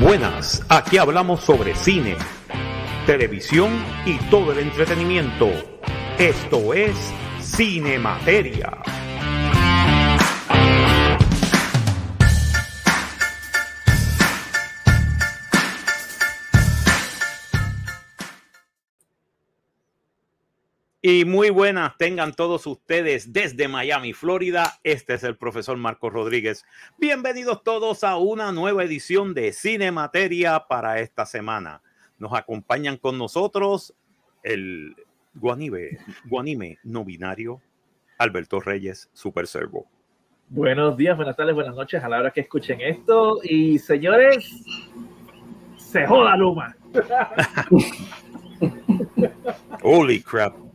Buenas, aquí hablamos sobre cine, televisión y todo el entretenimiento. Esto es Cine Materia. Y muy buenas tengan todos ustedes desde Miami, Florida. Este es el profesor Marcos Rodríguez. Bienvenidos todos a una nueva edición de Cine Materia para esta semana. Nos acompañan con nosotros el guanime, guanime no binario, Alberto Reyes, Super Servo. Buenos días, buenas tardes, buenas noches a la hora que escuchen esto. Y señores, se joda Luma. Holy crap.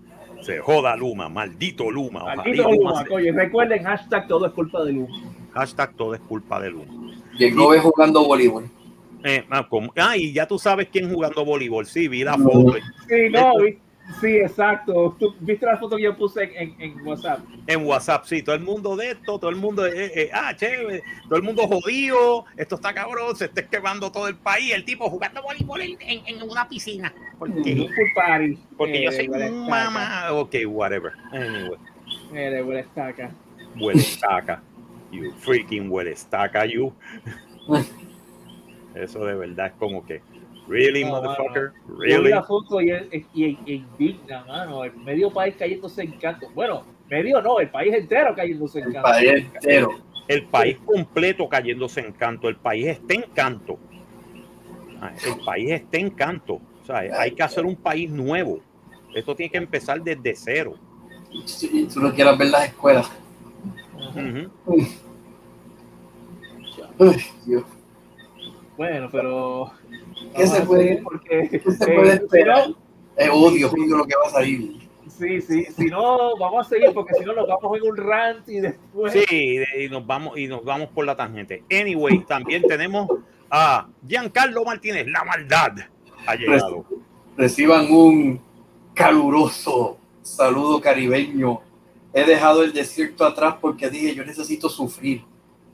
Se joda Luma, maldito Luma. Maldito Luma, Luma recuerden, hashtag todo es culpa de Luma. Hashtag todo es culpa de Luma. Y el ve jugando voleibol. Eh, ah, ah, y ya tú sabes quién jugando voleibol. Sí, vi la foto. Sí, no, vi, Sí, exacto. ¿Tú viste la foto que yo puse en, en, WhatsApp? En WhatsApp, sí. Todo el mundo de esto, todo el mundo, eh, eh, ah, chévere, todo el mundo jodido, esto está cabrón, se está quemando todo el país, el tipo jugando voleibol en, en, una piscina. Porque, party. porque yo soy un mamá. Ok, whatever. Anyway. Mire, huele estaca. Huele estaca. You freaking huele estaca, you. Eso de verdad es como que Really, motherfucker? Really? Y, y, y, indigna, mano. El medio país cayéndose en canto. Bueno, medio no, el país entero cayéndose en canto. El país entero. El, país completo cayéndose en canto. El país está en canto. Ah, el país está en canto. O sea, hay que hacer un país nuevo. Esto tiene que empezar desde cero. Si tú no quieres ver las escuelas. Bueno, pero ¿Qué se puede, porque, ¿qué se puede eh, esperar? Es odio, odio lo que va a salir. Sí, sí, si no, vamos a seguir porque si no nos vamos en un rant y después. Sí, y nos vamos, y nos vamos por la tangente. Anyway, también tenemos a Giancarlo Martínez, la maldad ha llegado. Reciban un caluroso saludo caribeño. He dejado el desierto atrás porque dije, yo necesito sufrir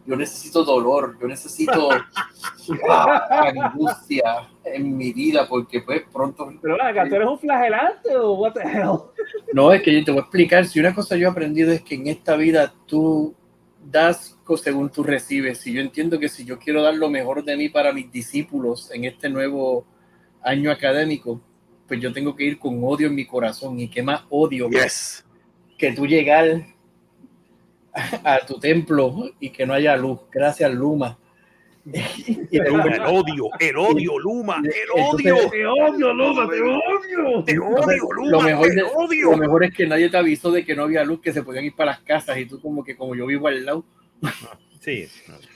yo necesito dolor, yo necesito angustia en mi vida porque pues pronto... Pero venga, ¿tú eres un flagelante o what the hell? No, es que yo te voy a explicar, si una cosa yo he aprendido es que en esta vida tú das según tú recibes. Y yo entiendo que si yo quiero dar lo mejor de mí para mis discípulos en este nuevo año académico, pues yo tengo que ir con odio en mi corazón. Y qué más odio que tú llegar a tu templo y que no haya luz. Gracias, Luma. el odio, el odio, Luma, el odio. te odio, Luma, te odio. Te odio, Luma, lo mejor, te odio. Lo mejor es que nadie te avisó de que no había luz, que se podían ir para las casas y tú como que como yo vivo al lado. Sí.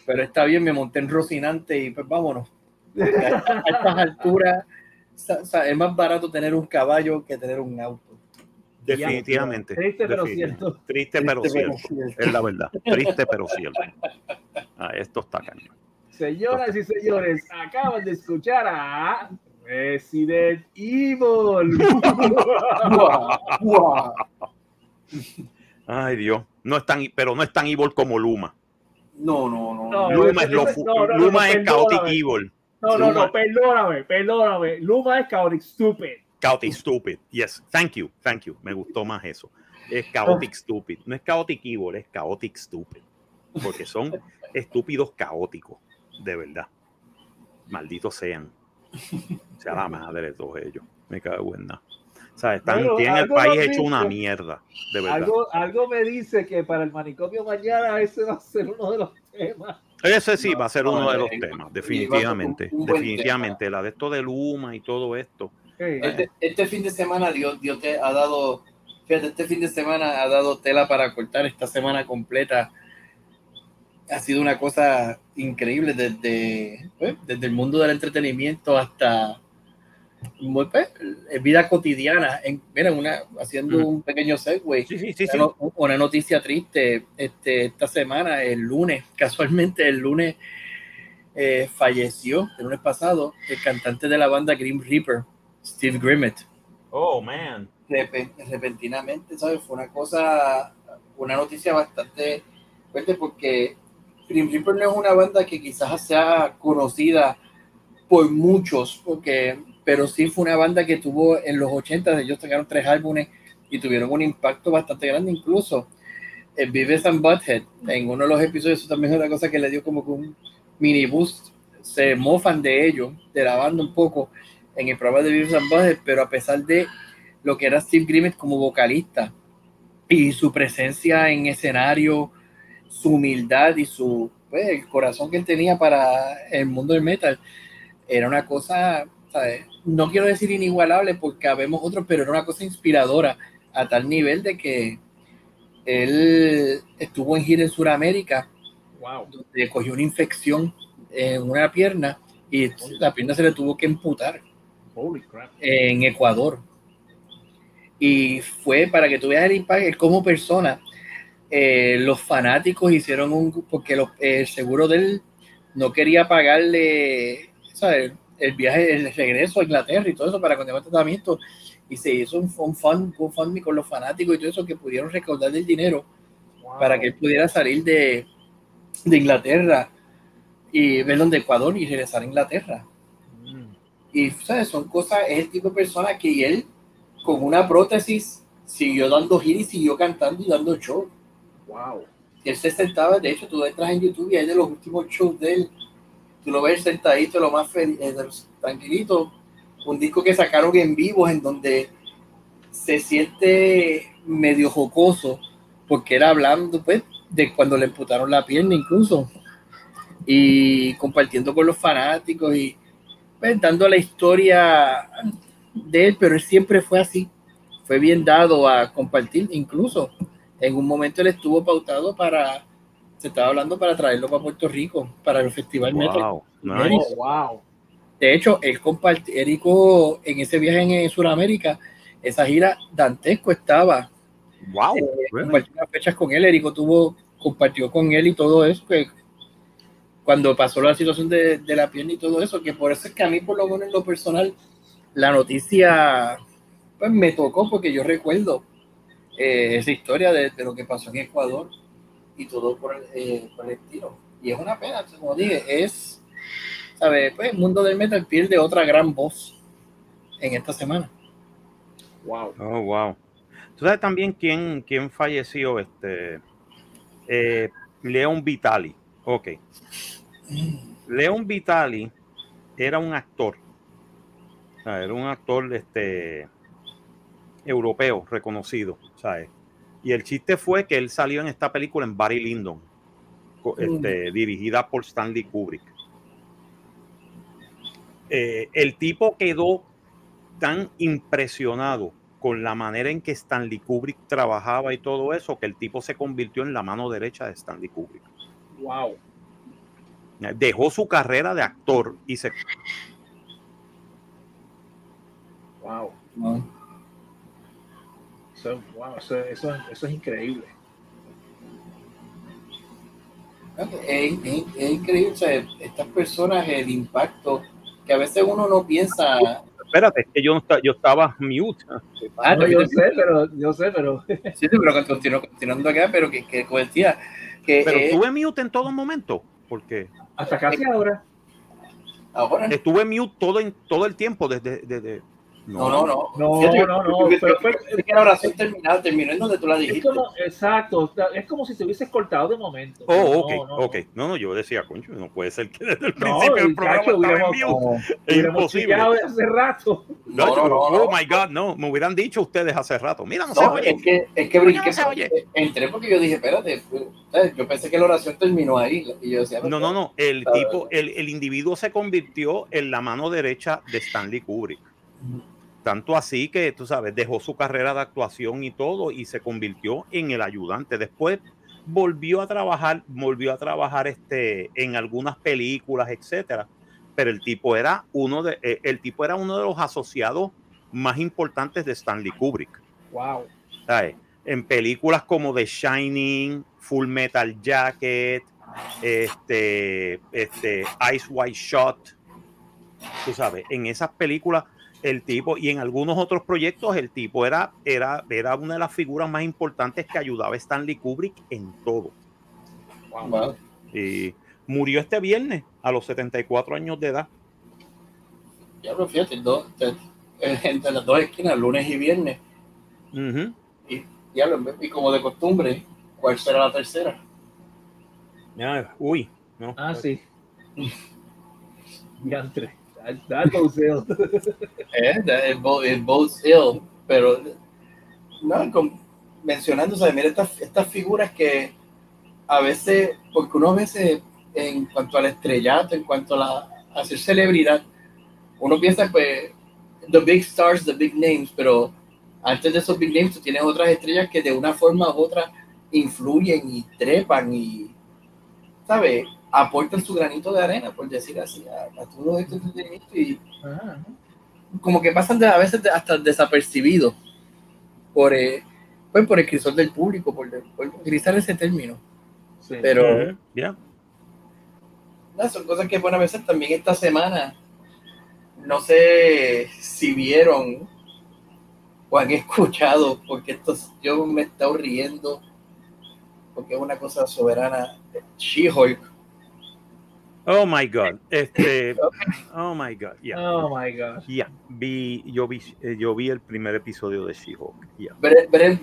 Pero está bien, me monté en Rocinante y pues vámonos. A, estas alturas es más barato tener un caballo que tener un auto. Definitivamente. Triste pero cierto. Triste pero cierto. Es la verdad. Triste pero cierto. Ah, esto está cañón. Señoras y señores, acaban de escuchar a Resident Evil. Ay Dios, no es tan, pero no es tan evil como Luma. No, no, no. Luma es, lo, Luma es chaotic evil. No, no, no, perdóname, perdóname. Luma es chaotic stupid. Chaotic Stupid. Yes, thank you, thank you. Me gustó más eso. Es Chaotic Stupid. No es Chaotic Evil, es Chaotic Stupid. Porque son estúpidos caóticos, de verdad. Malditos sean. Sea la madre de todos ellos. Me cago en nada. O sea, están, tienen el país hecho una mierda, de verdad. Algo, algo me dice que para el manicomio mañana ese va a ser uno de los temas. Ese sí va a ser uno de los temas, definitivamente. Definitivamente. La de esto de Luma y todo esto este, este, fin de semana Dios, Dios te ha dado, fíjate, este fin de semana ha dado tela para cortar esta semana completa. Ha sido una cosa increíble desde, pues, desde el mundo del entretenimiento hasta pues, vida cotidiana. En, mira, una, haciendo un pequeño segue, una, noticia triste este, esta semana, el lunes, casualmente el lunes eh, falleció, el lunes pasado, el cantante de la banda Grim Reaper, Steve Grimmett. Oh, man. repentinamente, ¿sabes? Fue una cosa, una noticia bastante fuerte porque Grim Reaper no es una banda que quizás sea conocida por muchos, porque, pero sí fue una banda que tuvo en los 80, ellos sacaron tres álbumes y tuvieron un impacto bastante grande, incluso en Vives and Butthead, en uno de los episodios, eso también es una cosa que le dio como un mini boost, se mofan de ellos, de la banda un poco, en el programa de Vives and Butthead, pero a pesar de lo que era Steve Grimmett como vocalista y su presencia en escenario, su humildad y su pues, el corazón que él tenía para el mundo del metal, era una cosa, no quiero decir inigualable porque habemos otros, pero era una cosa inspiradora a tal nivel de que él estuvo en gira en Sudamérica, wow. donde cogió una infección en una pierna y la pierna se le tuvo que emputar en Ecuador. Y fue para que tú veas el impacto, como persona, eh, los fanáticos hicieron un, porque el seguro de él no quería pagarle el viaje, el regreso a Inglaterra y todo eso para continuar el tratamiento. Y se hizo un, un, fund, un con los fanáticos y todo eso que pudieron recaudar el dinero para que él pudiera salir de, de Inglaterra y verlo de Ecuador y regresar a Inglaterra. Y ¿sabes? son cosas, es el tipo de persona que él con una prótesis siguió dando gira y siguió cantando y dando show. Wow. Él se sentaba, de hecho, tú entras en YouTube y hay de los últimos shows de él tú lo ves sentadito, lo más feliz, eh, tranquilito, un disco que sacaron en vivo en donde se siente medio jocoso, porque era hablando pues de cuando le emputaron la pierna incluso, y compartiendo con los fanáticos y pues, dando la historia de él, pero él siempre fue así, fue bien dado a compartir, incluso en un momento él estuvo pautado para se estaba hablando para traerlo para Puerto Rico, para el Festival wow, wow. De hecho, él compartió, Érico, en ese viaje en, Sudamérica, esa gira dantesco estaba. Wow. Eh, fechas con él, Érico tuvo, compartió con él y todo eso, que cuando pasó la situación de, la pierna y todo eso, que por eso es que a mí, por lo menos en lo personal, la noticia pues me tocó porque yo recuerdo eh, esa historia de, de, lo que pasó en Ecuador y todo por el, eh, por el estilo. Y es una pena, como dije, es, ¿sabes? Pues el mundo del metal pierde otra gran voz en esta semana. Wow. Oh, wow. ¿Tú sabes también quién, quién falleció? Este, eh, Leon Vitali. Ok. Leon Vitali era un actor. era un actor este, europeo reconocido. ¿sabes? Y el chiste fue que él salió en esta película en Barry Lyndon, este, dirigida por Stanley Kubrick. Eh, el tipo quedó tan impresionado con la manera en que Stanley Kubrick trabajaba y todo eso, que el tipo se convirtió en la mano derecha de Stanley Kubrick. Wow. Dejó su carrera de actor y se. Wow eso, eso, eso, es increíble. Es, increíble, estas personas, el impacto que a veces uno no piensa. Espérate, es que yo, yo estaba mute. Ah, no, yo sé, pero yo sé, pero. Sí, pero continuando acá, pero que, que decía que. Pero estuve mute en todo momento, porque. Hasta casi ahora. Ahora. Estuve mute todo, en, todo el tiempo, desde, desde no, no, no. No, no, no. Pero fue, que la oración terminada, terminó en donde tú la dijiste. como, exacto. Es como si te hubieses cortado de momento. Oh, ok, no, ok. No, no, yo decía, concho, no puede ser que desde el principio del programa estaba en vivo. Es imposible. hace rato. No, no, no, oh my God, no. Me hubieran dicho ustedes hace rato. Mira, no, se oye. Es que, es que brinqué. Entré porque yo dije, espérate. Yo pensé que la oración terminó ahí. Y yo decía, no, no, no. El tipo, el, el individuo se convirtió en la mano derecha de Stanley Kubrick. Tanto así que, tú sabes, dejó su carrera de actuación y todo y se convirtió en el ayudante. Después volvió a trabajar, volvió a trabajar este, en algunas películas, etcétera. Pero el tipo era uno de, eh, el tipo era uno de los asociados más importantes de Stanley Kubrick. Wow. En películas como The Shining, Full Metal Jacket, este, este, Ice White Shot, tú sabes, en esas películas el tipo, y en algunos otros proyectos, el tipo era, era, era una de las figuras más importantes que ayudaba a Stanley Kubrick en todo. Y murió este viernes a los 74 años de edad. Ya, pero fíjate, dos, entre las dos esquinas, lunes y viernes. y, y como de costumbre, ¿cuál será la tercera? Ya, uy, no. Ah, sí. Diantre. That goes ill. eh, it, both, ill, pero no, con, mencionando, o mira estas, estas figuras que a veces, porque uno a veces en cuanto al estrellato, en cuanto a, la, a hacer celebridad, uno piensa pues the big stars, the big names, pero antes de esos big names tú tienes otras estrellas que de una forma u otra influyen y trepan y, ¿sabes? Aportan su granito de arena, por decir así, a, todo este entretenimiento y como que pasan de, a veces hasta desapercibidos por, eh, pues, por el crisol del público, por, utilizar ese término. Pero, ya. son cosas que, bueno, a veces también esta semana no sé si vieron o han escuchado, porque esto, yo me he estado riendo, porque es una cosa soberana. She-Hulk. Oh my God. Este, oh my God. Yeah. Oh my God. Yeah. Vi, yo, vi, eh, yo vi el primer episodio de She-Hulk.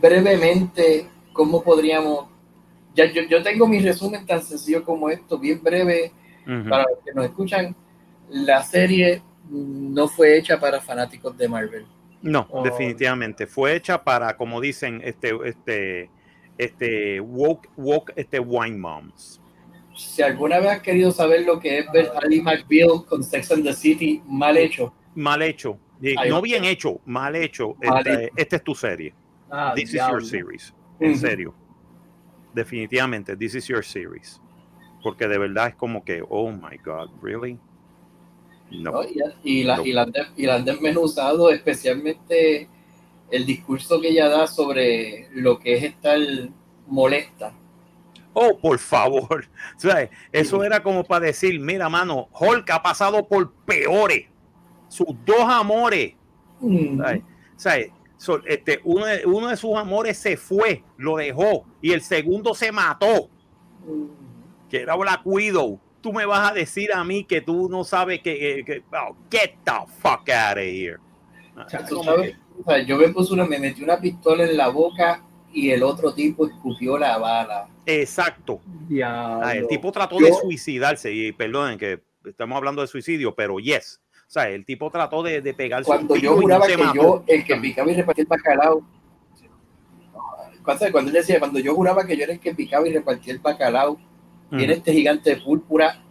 brevemente, ¿cómo podríamos.? Ya, yo, yo, tengo mi resumen tan sencillo como esto, bien breve, para los que nos escuchan. La serie no fue hecha para fanáticos de Marvel. No, oh. definitivamente. Fue hecha para, como dicen, este, este, este, woke, woke, este, wine moms. Si alguna vez has querido saber lo que es ver a Ali McBeal con Sex and the City mal hecho. Mal hecho. no bien hecho, mal hecho. Este, esta es tu serie. Ah, this is your series. En serio. Definitivamente, this is your series. Porque de verdad es como que, oh my God, really? Y, la, y, la, y la han desmenuzado, especialmente el discurso que ella da sobre lo que es estar molesta. Oh, por favor. Eso era como para decir, mira, mano, Hulk ha pasado por peores. Sus dos amores. este, uno, de, uno, de, sus amores se fue, lo dejó, y el segundo se mató. Que era Black Widow tú me vas a decir a mí que tú no sabes que, que, oh, get the fuck out of here. yo me puse una, me metí una pistola en la boca y el otro tipo escupió la bala. Exacto. Ah, el tipo trató de suicidarse y perdonen que estamos hablando de suicidio, pero yes. O sea, el tipo trató de, de pegarse. Cuando yo juraba que yo, el que picaba y repartía el bacalao, cuando él decía, cuando yo juraba que yo era el que picaba y repartía el bacalao, Viene este gigante de púrpura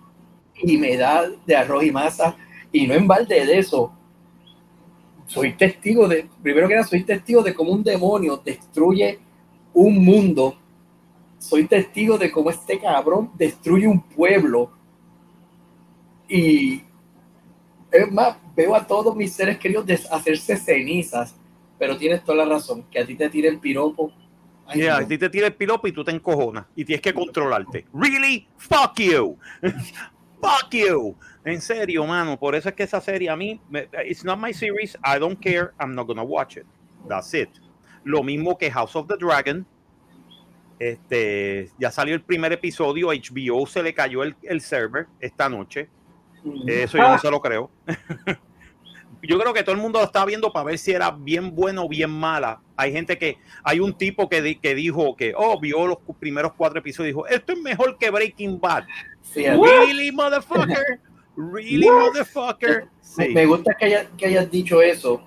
y me da de arroz y masa. Y no en balde de eso. Soy testigo de, primero que nada, soy testigo de cómo un demonio destruye un mundo. Soy testigo de cómo este cabrón destruye un pueblo. Y es más, veo a todos mis seres queridos deshacerse cenizas. Pero tienes toda la razón, que a ti te tiren piropo Yeah, a ti te tira el piloto y tú te encojonas y tienes que controlarte. Really? Fuck you. Fuck you. En serio, mano. Por eso es que esa serie a mí, it's not my series. I don't care. I'm not gonna watch it. That's it. Lo mismo que House of the Dragon. Este, ya salió el primer episodio. HBO se le cayó el, el server esta noche. Mm. Eso yo no se lo creo. yo creo que todo el mundo lo estaba viendo para ver si era bien bueno o bien mala. Hay gente que, hay un tipo que, que dijo que, oh, vio los primeros cuatro episodios y dijo, esto es mejor que Breaking Bad. really, motherfucker. Really, motherfucker. Me gusta que, que hayas dicho eso.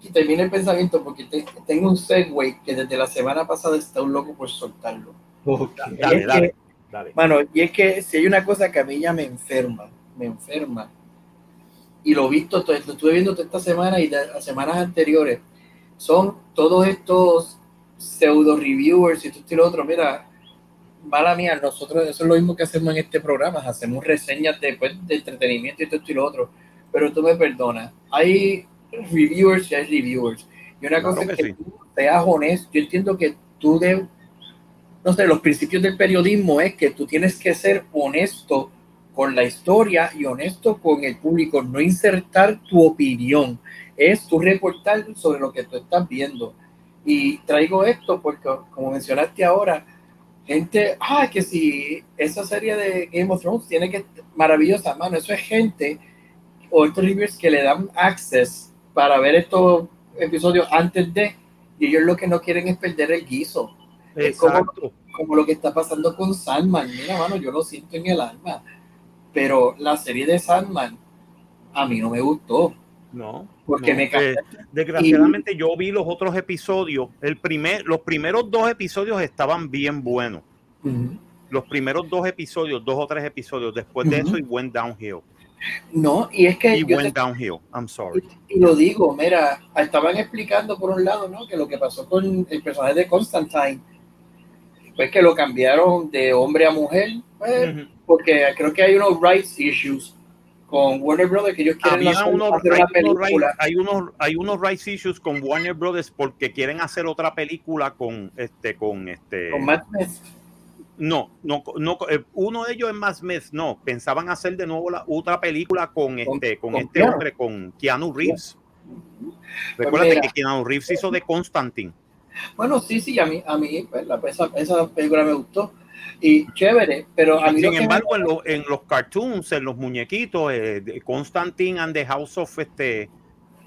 Y termine el pensamiento porque tengo un segue que desde la semana pasada está un loco por soltarlo. Dale, dale, dale. Mano, y es que si hay una cosa que a mí ya me enferma, me enferma, y lo he visto, lo estuve viendo esta semana y las semanas anteriores, son todos estos pseudo reviewers y esto y lo otro. Mira, mala mía, nosotros eso es lo mismo que hacemos en este programa, hacemos reseñas de, pues, de entretenimiento y esto y lo otro. Pero tú me perdonas, hay reviewers y hay reviewers. Y una cosa es que, tú seas honesto, yo entiendo que tú de, no sé, los principios del periodismo es que tú tienes que ser honesto con la historia y honesto con el público, no insertar tu opinión, es tu reportar sobre lo que tú estás viendo. Y traigo esto porque, como mencionaste ahora, gente, ah, que si esa serie de Game of Thrones tiene que, maravillosa, mano, eso es gente o estos reviewers que le dan access para ver estos episodios antes de, y ellos lo que no quieren es perder el guiso. Es como, como, lo que está pasando con Sandman. Mira, mano, yo lo siento en el alma. Pero la serie de Sandman a mí no me gustó. No. Porque me eh, Desgraciadamente yo vi los otros episodios. El primer, los primeros dos episodios estaban bien buenos. Los primeros dos episodios, dos o tres episodios. Después de eso, y went downhill. No, y es que. Y went downhill. I'm sorry. Y, lo digo, mira, estaban explicando por un lado, ¿no? Que lo que pasó con el personaje de Constantine, pues que lo cambiaron de hombre a mujer, pues, porque creo que hay unos rights issues con Warner Brothers que ellos quieren hacer, unos, una película. hay unos hay unos rights issues con Warner Brothers porque quieren hacer otra película con este con este con Matt Smith. No, no, no, eh, uno de ellos es más Smith, no, pensaban hacer de nuevo la otra película con este, con, este hombre, con Keanu Reeves. Recuerda pues que Keanu Reeves hizo de Constantine. Bueno, sí, sí, a mí, a mí pues, esa, esa película me gustó y chévere, pero a mí Sin embargo, en, los cartoons, en los muñequitos, eh, Constantine and the House of, este,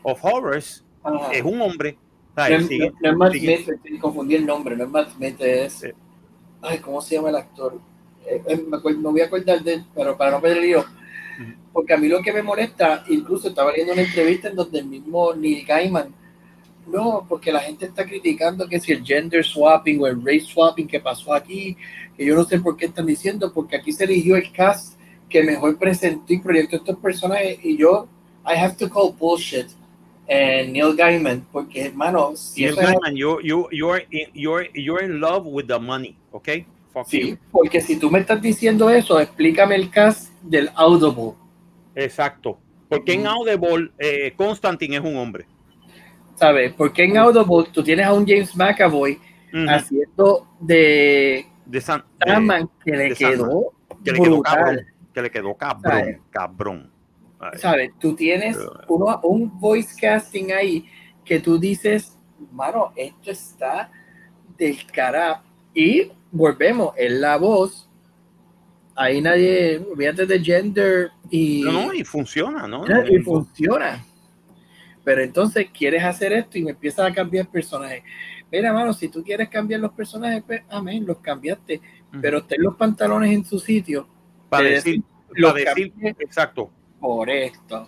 of Horrors, es un hombre. No, es Matt Smith, confundí el nombre, no es Matt Smith, es... Ay, ¿cómo se llama el actor? Eh, eh, me, voy a acordar de él, pero para no perder el lío. Porque a mí lo que me molesta, incluso estaba viendo una entrevista en donde el mismo Neil Gaiman no, porque la gente está criticando que si el gender swapping o el race swapping que pasó aquí, que yo no sé por qué están diciendo, porque aquí se eligió el cast que mejor presentó y proyectó estos personajes y yo, I have to call bullshit. And Neil Gaiman, porque hermano, si Neil Gaiman, you, you, you're, in, you're, you're in love with the money, ¿ok? sí, porque si tú me estás diciendo eso, explícame el cast del Audible. Exacto, porque en Audible eh, Constantine es un hombre. ¿sabes? Porque en Audible tú tienes a un James McAvoy haciendo de, de, San, que le quedó que le quedó cabrón, que le quedó cabrón, cabrón. ¿Sabes? Tú tienes uno, un voice casting ahí que tú dices, mano, esto está del cara. Y volvemos, en la voz. Ahí nadie, olvídate de gender y. No, no, y funciona, ¿no? Y funciona. Pero entonces quieres hacer esto y me empiezas a cambiar personajes. Mira, hermano, si tú quieres cambiar los personajes, pues, amén, los cambiaste. Pero ten los pantalones en su sitio. Para decir, para decir exacto. Por esto.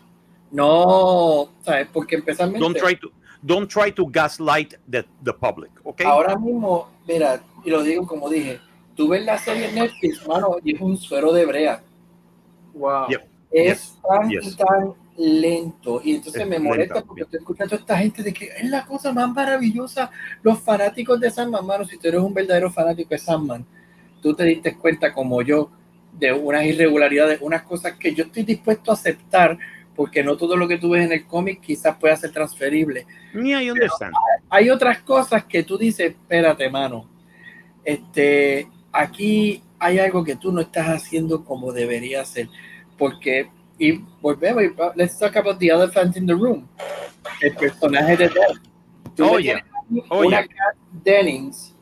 No, ¿sabes? Porque empezamos. Don't try to, don't try to gaslight the, the public, ¿ok? Ahora mismo, mira, y lo digo como dije, tú ves la serie Netflix, hermano, y es un suero de brea. Wow. Es tan tan lento y entonces me molesta porque estoy escuchando a esta gente de que es la cosa más maravillosa los fanáticos de Sandman, mano, si tú eres un verdadero fanático de Sandman tú te diste cuenta como yo de unas irregularidades, unas cosas que yo estoy dispuesto a aceptar porque no todo lo que tú ves en el cómic quizás pueda ser transferible. Hay, hay otras cosas que tú dices, espérate, mano, este, aquí hay algo que tú no estás haciendo como debería ser, porque y volvemos, let's talk about the elephant in the room. El personaje de Death. Oye, una Kat Dennings,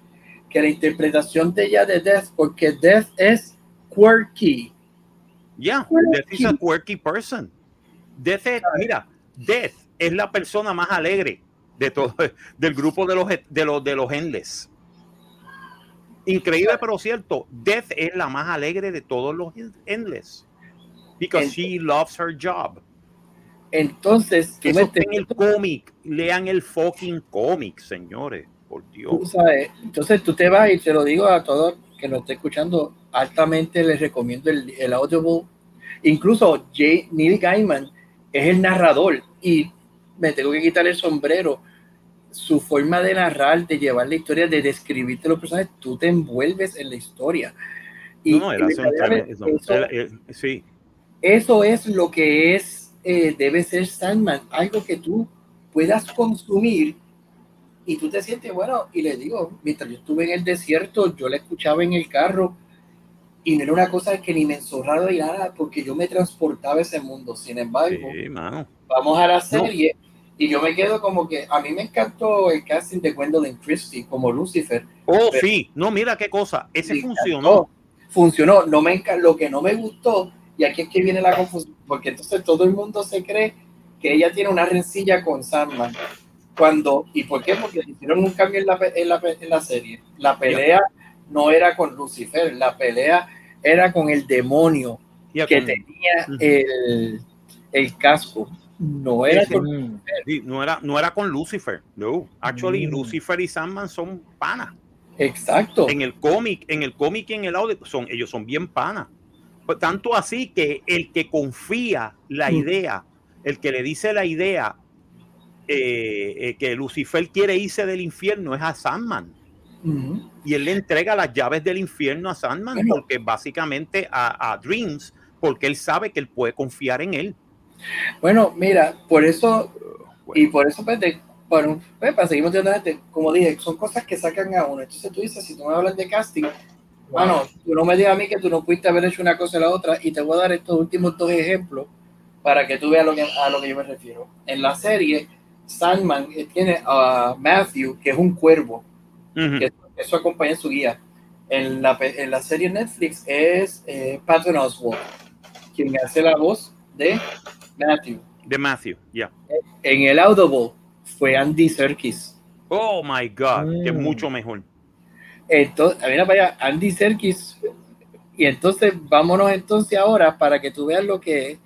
que la interpretación de ella de Death, porque Death es quirky. Yeah, Death is a quirky person. Death es, mira, Death es la persona más alegre de todo, del grupo de los, de los, de los Endless. Increíble, pero cierto, Death es la más alegre de todos los Endless. Because she loves her job. Entonces, eso en el cómic, lean el fucking cómic, señores, por Dios. entonces tú te vas y te lo digo a todos que nos esté escuchando, altamente les recomiendo el, el Audible. Incluso J, Neil Gaiman es el narrador y me tengo que quitar el sombrero. Su forma de narrar, de llevar la historia, de describirte los personajes, tú te envuelves en la historia. Y no, no, sí eso es lo que es, eh, debe ser Sandman, algo que tú puedas consumir y tú te sientes, bueno, y le digo, mientras yo estuve en el desierto, yo la escuchaba en el carro y no era una cosa que ni me enzorraba y nada, porque yo me transportaba a ese mundo. Sin embargo, vamos a la serie y yo me quedo como que a mí me encantó el casting de Gwendolyn Christie como Lucifer. Oh, sí, no, mira qué cosa, ese funcionó. Funcionó, no me lo que no me gustó Y aquí es que viene la confusión, porque entonces todo el mundo se cree que ella tiene una rencilla con Sandman. Cuando, ¿Y por qué? Porque hicieron un cambio en la, en la, en la serie. La pelea no era con Lucifer, la pelea era con el demonio que tenía el, el, casco. No era, con, no era, no era con Lucifer. No, actually, mm. Lucifer y Sandman son panas. Exacto. En el cómic, en el cómic y en el audio, son, ellos son bien panas. Pues, tanto así que el que confía la mm. idea, el que le dice la idea eh, eh, que Lucifer quiere irse del infierno es a Sandman. Y él le entrega las llaves del infierno a Sandman, porque básicamente a, Dreams, porque él sabe que él puede confiar en él. Bueno, mira, por eso, y por eso, pues, bueno, pues, para seguir como dije, son cosas que sacan a uno. Entonces tú dices, si tú me hablas de casting, bueno, tú no me digas a mí que tú no pudiste haber hecho una cosa y la otra, y te voy a dar estos últimos dos ejemplos para que tú veas lo que, a lo que yo me refiero. En la serie, Sandman tiene a Matthew, que es un cuervo, que eso acompaña su guía. En la, en la serie Netflix es eh, Patton Oswalt, quien hace la voz de Matthew. De Matthew, ya. En el Audible fue Andy Serkis. Oh my God, que es mm. mucho mejor. Entonces, mira para allá, Andy Serkis. Y entonces, vámonos entonces ahora para que tú veas lo que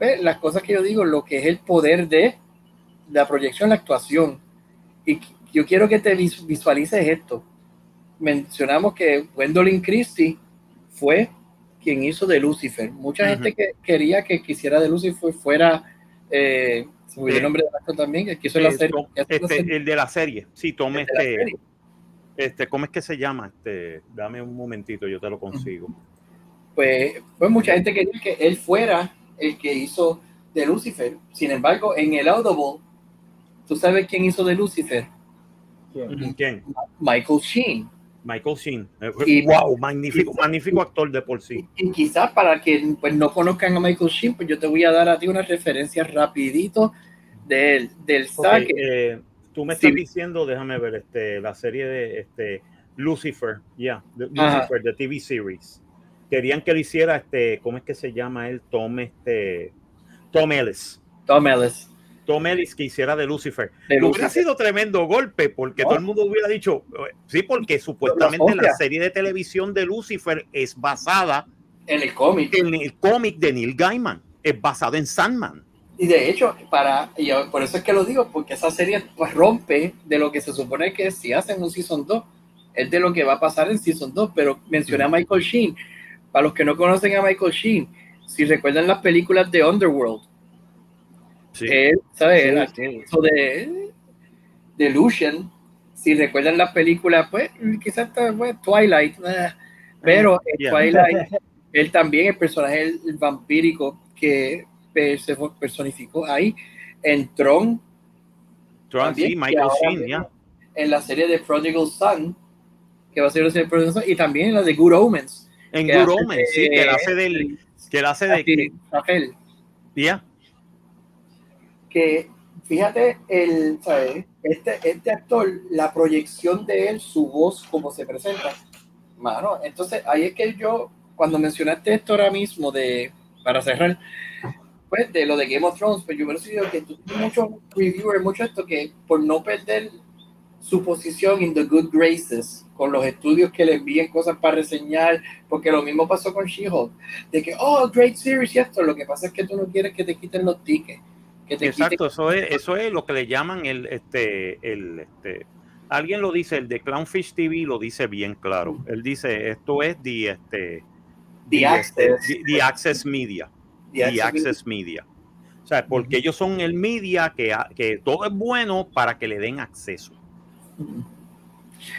es, las cosas que yo digo, lo que es el poder de la proyección, la actuación. Y yo quiero que te visualices esto. Mencionamos que Gwendolyn Christie fue quien hizo de Lucifer. Mucha gente que quería que quisiera de Lucifer fuera, eh, se me el nombre de actor también, que hizo la serie. Este, el de la serie, sí, tome este, este, ¿cómo es que se llama? Este, dame un momentito, yo te lo consigo. Pues, pues mucha gente quería que él fuera el que hizo de Lucifer. Sin embargo, en el Audible, ¿tú sabes quién hizo de Lucifer? ¿Quién? Michael Sheen. Michael Sheen. Y, wow, magnífico, magnífico actor de por sí. Y, quizás para que pues, no conozcan a Michael Sheen, pues yo te voy a dar a ti una referencia rapidito del, del saque. Eh, tú me estás diciendo, déjame ver, este, la serie de este, Lucifer, ya, Lucifer, de TV series. Querían que lo hiciera, este, ¿cómo es que se llama él? Tom, este, Tom Ellis. Tom Ellis. Tom Ellis que hiciera de Lucifer. Hubiera sido tremendo golpe porque todo el mundo hubiera dicho, sí, porque supuestamente la serie de televisión de Lucifer es basada en el cómic. En el cómic de Neil Gaiman. Es basado en Sandman. Y de hecho, para, y por eso es que lo digo, porque esa serie pues, rompe de lo que se supone que si hacen un Season 2, es de lo que va a pasar en Season 2, pero mencioné a Michael Sheen. Para los que no conocen a Michael Sheen, si recuerdan las películas de Underworld, Sí. Él, ¿sabes? de, de Lucian, si recuerdan la película, pues quizás pues, Twilight, pero en Twilight, él también, el personaje el, vampírico que se personificó ahí, en Tron. Tron, sí, Michael Sheen. En la serie de Prodigal Son, que va a ser la serie de Prodigal Son, y también en la de Good Omens. En Good Omens, sí, que él hace del. Que él hace de. Rafael. Ya que fíjate, el, Este, este actor, la proyección de él, su voz, como se presenta, mano, entonces ahí es que yo, cuando mencionaste esto ahora mismo de, para cerrar, pues de lo de Game of Thrones, pues yo me he que muchos reviewers, mucho esto, que por no perder su posición in the good graces, con los estudios que le envíen cosas para reseñar, porque lo mismo pasó con She-Hulk, de que, oh, great series y esto, lo que pasa es que tú no quieres que te quiten los tickets Exacto, eso es, eso es lo que le llaman el, este, el, este, alguien lo dice, el de Clownfish TV lo dice bien claro. Él dice, esto es the, este, the, este, access, media. The, access, media. O sea, porque ellos son el media que, que todo es bueno para que le den acceso.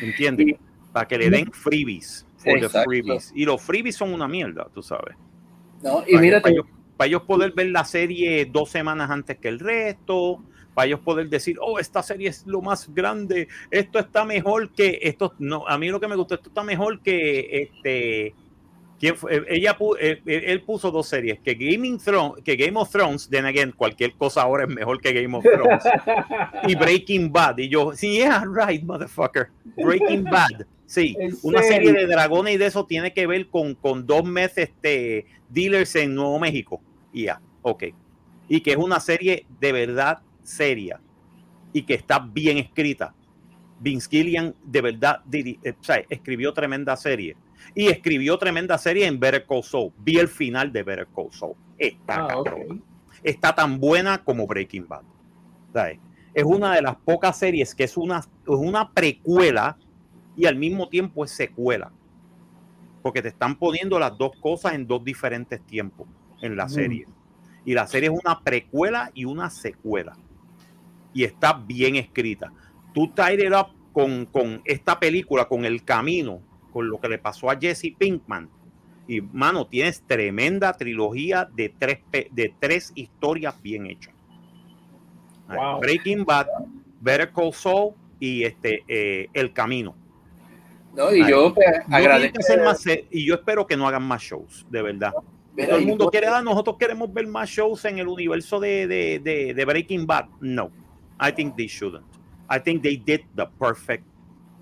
¿Entiendes? Para que le den freebies. freebies. Y los freebies son una mierda, tú sabes. No, y mira, para ellos poder ver la serie dos semanas antes que el resto, para ellos poder decir, oh, esta serie es lo más grande, esto está mejor que esto, no, a mí lo que me gusta, esto está mejor que este, ¿quién fue? Eh, ella, eh, eh, él, puso dos series, que, Gaming que Game of Thrones, then again, cualquier cosa ahora es mejor que Game of Thrones, y Breaking Bad, y yo, sí, yeah, right, motherfucker, Breaking Bad, Sí, ¿En una serie de dragones y de eso tiene que ver con, con dos meses este, dealers en Nuevo México. Ya, ok. Y que es una serie de verdad seria y que está bien escrita. Vince Gillian de verdad diri- eh, o sea, escribió tremenda serie. Y escribió tremenda serie en Better Call Saul. Vi el final de Better Call Saul. Está Ah. Está tan buena como Breaking Bad. ¿Sabes? Es una de las pocas series que es una, es una precuela y al mismo tiempo es secuela. Porque te están poniendo las dos cosas en dos diferentes tiempos en la Mm. serie. Y la serie es una precuela y una secuela. Y está bien escrita. Tú tied it up con, con esta película, con El Camino, con lo que le pasó a Jesse Pinkman. Y, mano, tienes tremenda trilogía de tres, de tres historias bien hechas. Wow. Breaking Bad, Better Call Saul y este, eh, El Camino. No, y yo pues, No agradezco. hacer más y yo espero que no hagan más shows, de verdad. Todo el y mundo quiere dar, nosotros queremos ver más shows en el universo de, de, de, de Breaking Bad. No, I think they shouldn't. I think they did the perfect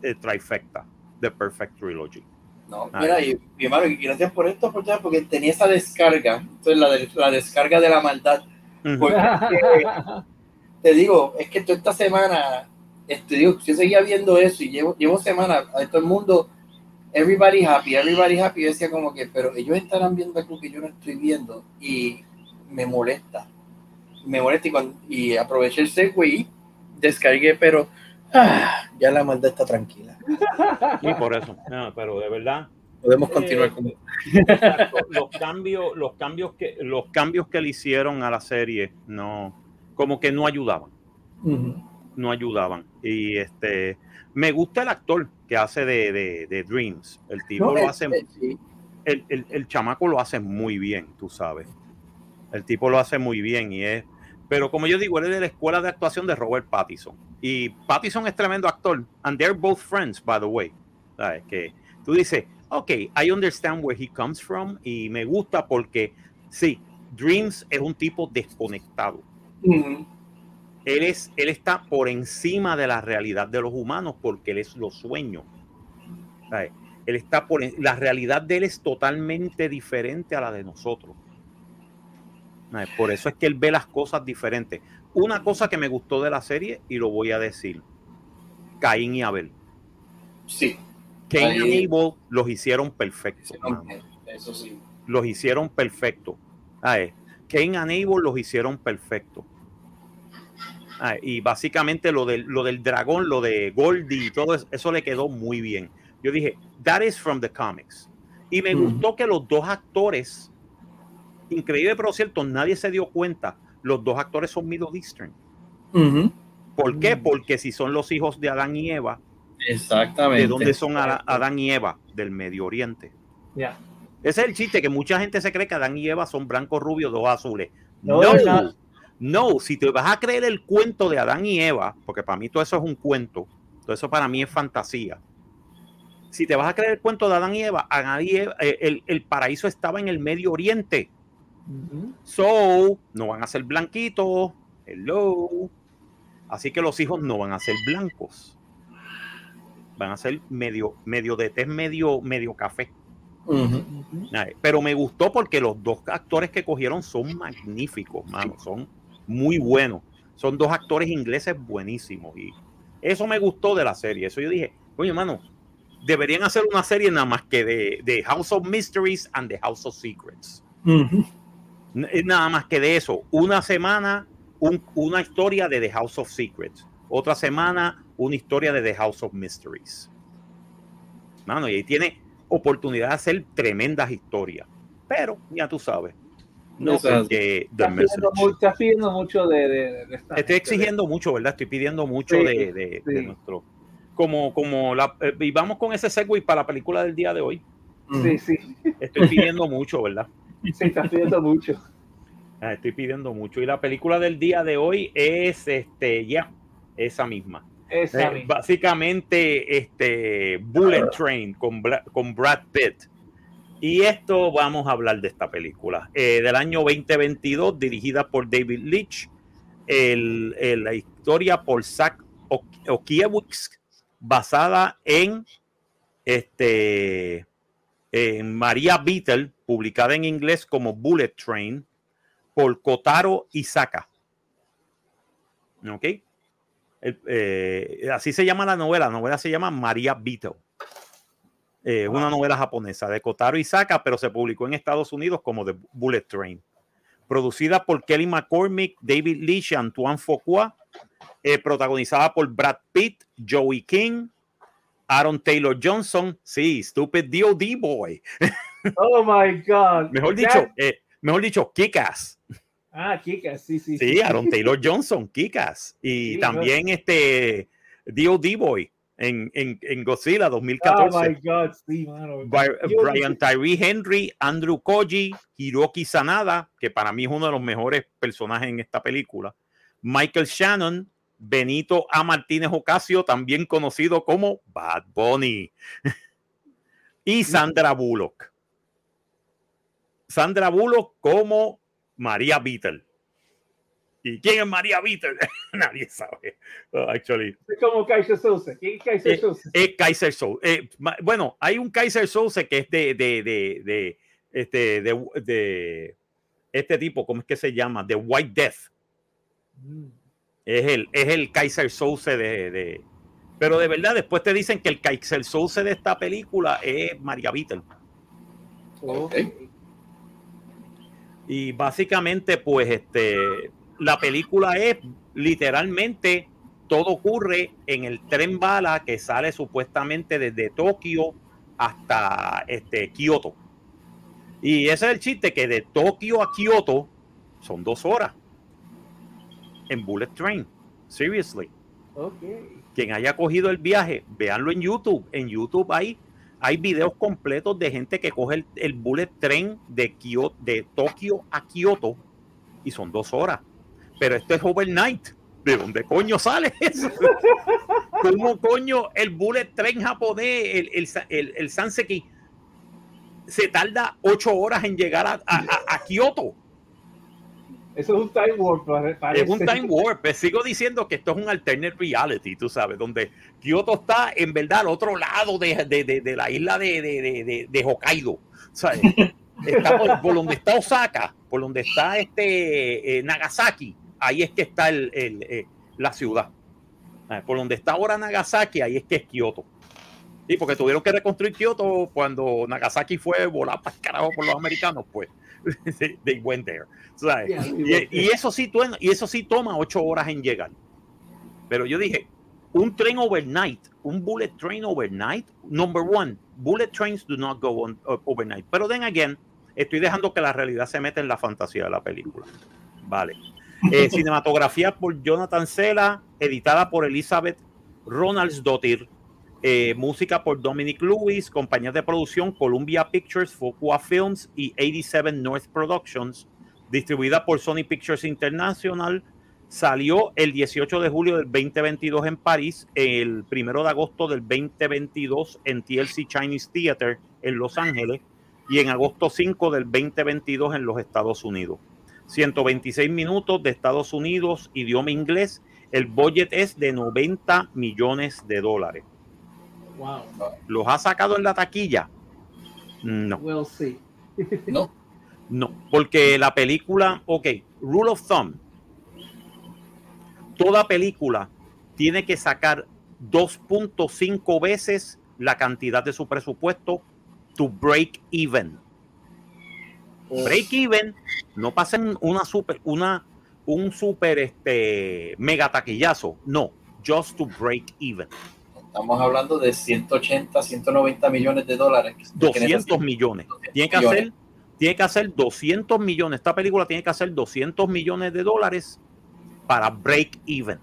eh, trifecta, the perfect trilogy. No, Ay. mira, y, mi hermano, y gracias por esto, por todo, porque tenía esa descarga, entonces la, de- la descarga de la maldad. Ujú. Porque te digo, es que toda esta semana, este, digo, yo seguía viendo eso y llevo, llevo semanas a todo el mundo, everybody happy, everybody happy. Yo decía como que, pero ellos estarán viendo algo que yo no estoy viendo y me molesta. Me molesta y, cuando- y aproveché el segue descargué, pero ah, ya la maldad está tranquila. Y por eso, no, pero de verdad, Podemos continuar Eh, con Exacto. los cambios, los cambios que los cambios que le hicieron a la serie no, como que no ayudaban, Ujú. no ayudaban. Y este, me gusta el actor que hace de, de- de Dreams. El tipo No, lo hace, sí. el, el- el chamaco lo hace muy bien, tú sabes. El tipo lo hace muy bien y es, pero como yo digo, él es de la escuela de actuación de Robert Pattinson. Y Pattinson es tremendo actor. And they're both friends, by the way. ¿Sabes? Que tú dices, ok, I understand where he comes from y me gusta porque, sí, Dreams es un tipo desconectado. Ujú. Él, es, él está por encima de la realidad de los humanos porque él es los sueños. Él está por la realidad de él es totalmente diferente a la de nosotros. Por eso es que él ve las cosas diferentes. Una cosa que me gustó de la serie, y lo voy a decir, Caín y Abel. Sí, Ahí- y Abel los hicieron perfectos. eso sí. Los hicieron perfectos. Cain y Abel los hicieron perfectos. Ah, y básicamente lo del, lo del dragón, lo de Goldie y todo eso, eso le quedó muy bien. Yo dije, that is from the comics. Y me gustó que los dos actores, increíble pero cierto, nadie se dio cuenta, los dos actores son Middle Eastern. ¿Por qué? Mm. Porque si son los hijos de Adán y Eva, Exactamente. ¿de dónde son Adán y Eva? Del Medio Oriente. Ya. Ese es el chiste, que mucha gente se cree que Adán y Eva son blancos, rubios, dos azules. No, No. No, si te vas a creer el cuento de Adán y Eva, porque para mí todo eso es un cuento, todo eso para mí es fantasía. Si te vas a creer el cuento de Adán y Eva, Adán y Eva, eh, el, el paraíso estaba en el Medio Oriente. So, no van a ser blanquitos. Hello. Así que los hijos no van a ser blancos. Van a ser medio, medio de tez, medio, medio café. Pero me gustó porque los dos actores que cogieron son magníficos, mano. Son muy buenos. Son dos actores ingleses buenísimos. Y eso me gustó de la serie. Eso yo dije, oye, mano, deberían hacer una serie nada más que de, de House of Mysteries and the House of Secrets. Eh, Nada más que de eso. Una semana, un- una historia de The House of Secrets. Otra semana, una historia de The House of Mysteries. Mano, y ahí tiene oportunidad de hacer tremendas historias. Pero, ya tú sabes. No Eso es así. porque The Estás pidiendo, Message. mu- estás pidiendo mucho de, de, de esta Estoy gente, exigiendo mucho, ¿verdad? Estoy pidiendo mucho Sí, de, de- de sí. nuestro. Como, como la. eh, y vamos con ese segue para la película del día de hoy. Sí, sí, Estoy pidiendo mucho, ¿verdad? sí, estás pidiendo mucho. Ah, Estoy pidiendo mucho. Y la película del día de hoy es este, ya, esa misma. Esa Eh, misma. básicamente, este Bullet Train con, Bra- con Brad Pitt. Y esto vamos a hablar de esta película. eh, del año 2022, dirigida por David Leitch. La historia por Zach Ok- Okiewicz, basada en Este, María Beetle, publicada en inglés como Bullet Train, por Kotaro Isaka. ¿Ok? Eh, así se llama la novela. La novela se llama María Beetle. Eh, una novela japonesa de Kotaro Isaka, pero se publicó en Estados Unidos como The Bullet Train. Producida por Kelly McCormick, David Leach y Antoine Fuqua. Eh, protagonizada por Brad Pitt, Joey King, Aaron Taylor Johnson. Sí, Stupid D.O.D. Boy. Oh my God. mejor dicho, eh, mejor dicho, Kikas. Ah, Kikas, sí, sí. Sí, Aaron Taylor Johnson, Kikas. Y también este D.O.D. Boy en, en, en, Godzilla 2014. Oh my God, sí, mano. Brian Tyree Henry, Andrew Koji, Hiroki Sanada, que para mí es uno de los mejores personajes en esta película. Michael Shannon, Benito A. Martínez Ocasio, también conocido como Bad Bunny. y Sandra Bullock. Sandra Bullock como María Beetle. ¿Y quién es María Beetle? Nadie sabe. actually. Es como Kaiser Souse. ¿Quién es Kaiser Souse? Es, Kaiser Souse. Eh, bueno, hay un Kaiser Souse que es de, de, de, de este, de, de, este tipo, ¿cómo es que se llama? De White Death. Mm. Es, el, es el Kaiser Souse de, de, Pero de verdad, después te dicen que el Kaiser Souse de esta película es María Beetle. Okay. Y básicamente, pues, este, la película es literalmente todo ocurre en el tren bala que sale supuestamente desde Tokio hasta este, Kioto. Y ese es el chiste, que de Tokio a Kioto son dos horas en Bullet Train. Seriously. Okay. Quien haya cogido el viaje, véanlo en YouTube. En YouTube hay hay videos completos de gente que coge el, bullet train de, de Tokio a Kioto y son dos horas. Pero esto es overnight. ¿De dónde coño sale eso? ¿Cómo coño el bullet train japonés, el, el, el, el Sanseki, se tarda ocho horas en llegar a, a, a Kioto? Eso es un time warp. Es un time warp. Sigo diciendo que esto es un alternate reality, tú sabes, donde Kyoto está en verdad al otro lado de, de, de, de la isla de, Hokkaido. ¿sabes? Está por, donde está Osaka, por donde está este eh, Nagasaki, ahí es que está el, el, eh, la ciudad. Por donde está ahora Nagasaki, ahí es que es Kyoto. Y porque tuvieron que reconstruir Kyoto cuando Nagasaki fue volado para el carajo por los americanos, pues. they went there y, eso sí, y eso sí toma ocho horas en llegar. Pero yo dije, un tren overnight, un bullet train overnight, number one, bullet trains do not go on, uh, overnight. Pero then again, estoy dejando que la realidad se meta en la fantasía de la película. Vale. Eh, cinematografía por Jonathan Sela, editada por Elizabeth Ronaldsdottir, eh, música por Dominic Lewis, compañías de producción Columbia Pictures, Focua Films y 87 North Productions distribuida por Sony Pictures International. Salió el 18 de julio del 2022 en París, el 1 de agosto del 2022 en TLC Chinese Theater en Los Ángeles y en agosto 5 del 2022 en los Estados Unidos. 126 minutos de Estados Unidos, idioma inglés. El budget es de 90 millones de dólares. Wow. ¿Los ha sacado en la taquilla? No. We'll see. no. No, porque la película, ok, rule of thumb, toda película tiene que sacar 2.5 veces la cantidad de su presupuesto to break even. Break even no pasa en una super, una, un super este, mega taquillazo, no, just to break even. Estamos hablando de 180, 190 millones de dólares. 200 millones. Tiene que hacer tiene que hacer 200 millones, esta película tiene que hacer 200 millones de dólares para break even.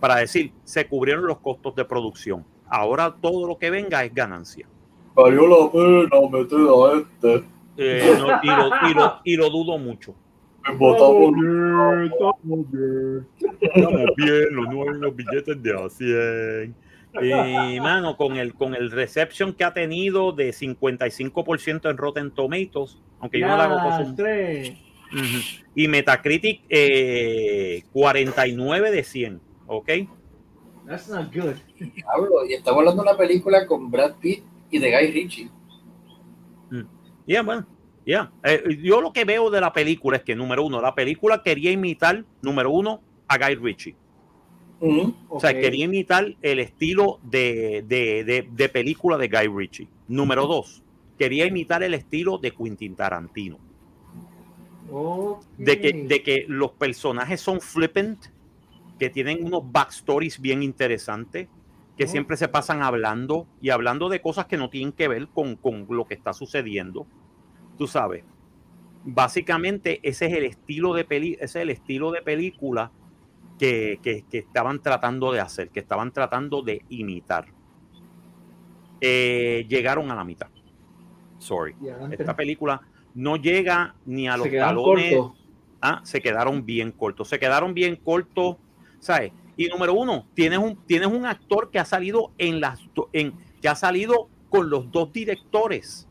Para decir, se cubrieron los costos de producción. Ahora todo lo que venga es ganancia. Valió la pena meter a este. Eh, y, lo, y, lo, dudo mucho. Estamos bien, estamos bien. Estamos bien, los los billetes de a 100. Y, mano, con el, con el reception que ha tenido de 55% en Rotten Tomatoes, aunque yo no la hago Y Metacritic, 49 eh, de 100, ¿ok? That's not good. Diablo, y estamos hablando de una película con Brad Pitt y de Guy Ritchie. Ya, bueno, ya. Eh, yo lo que veo de la película es que, número uno, la película quería imitar, número uno, a Guy Ritchie. Ujú. O sea, quería imitar el estilo de, de, de- de película de Guy Ritchie. Número dos, quería imitar el estilo de Quentin Tarantino. De que, de que los personajes son flippant, que tienen unos backstories bien interesantes, que Oh. siempre se pasan hablando y hablando de cosas que no tienen que ver con, con lo que está sucediendo. Tú sabes. Básicamente, ese es el estilo de peli, ese es el estilo de película que, que- que estaban tratando de hacer, que estaban tratando de imitar. Eh, llegaron a la mitad. Sorry. Esta película no llega ni a los Se talones. Ah, se quedaron bien cortos. Se quedaron bien cortos, ¿sabes? Y número uno, tienes un, tienes un actor que ha salido en las en, que ha salido con los dos directores.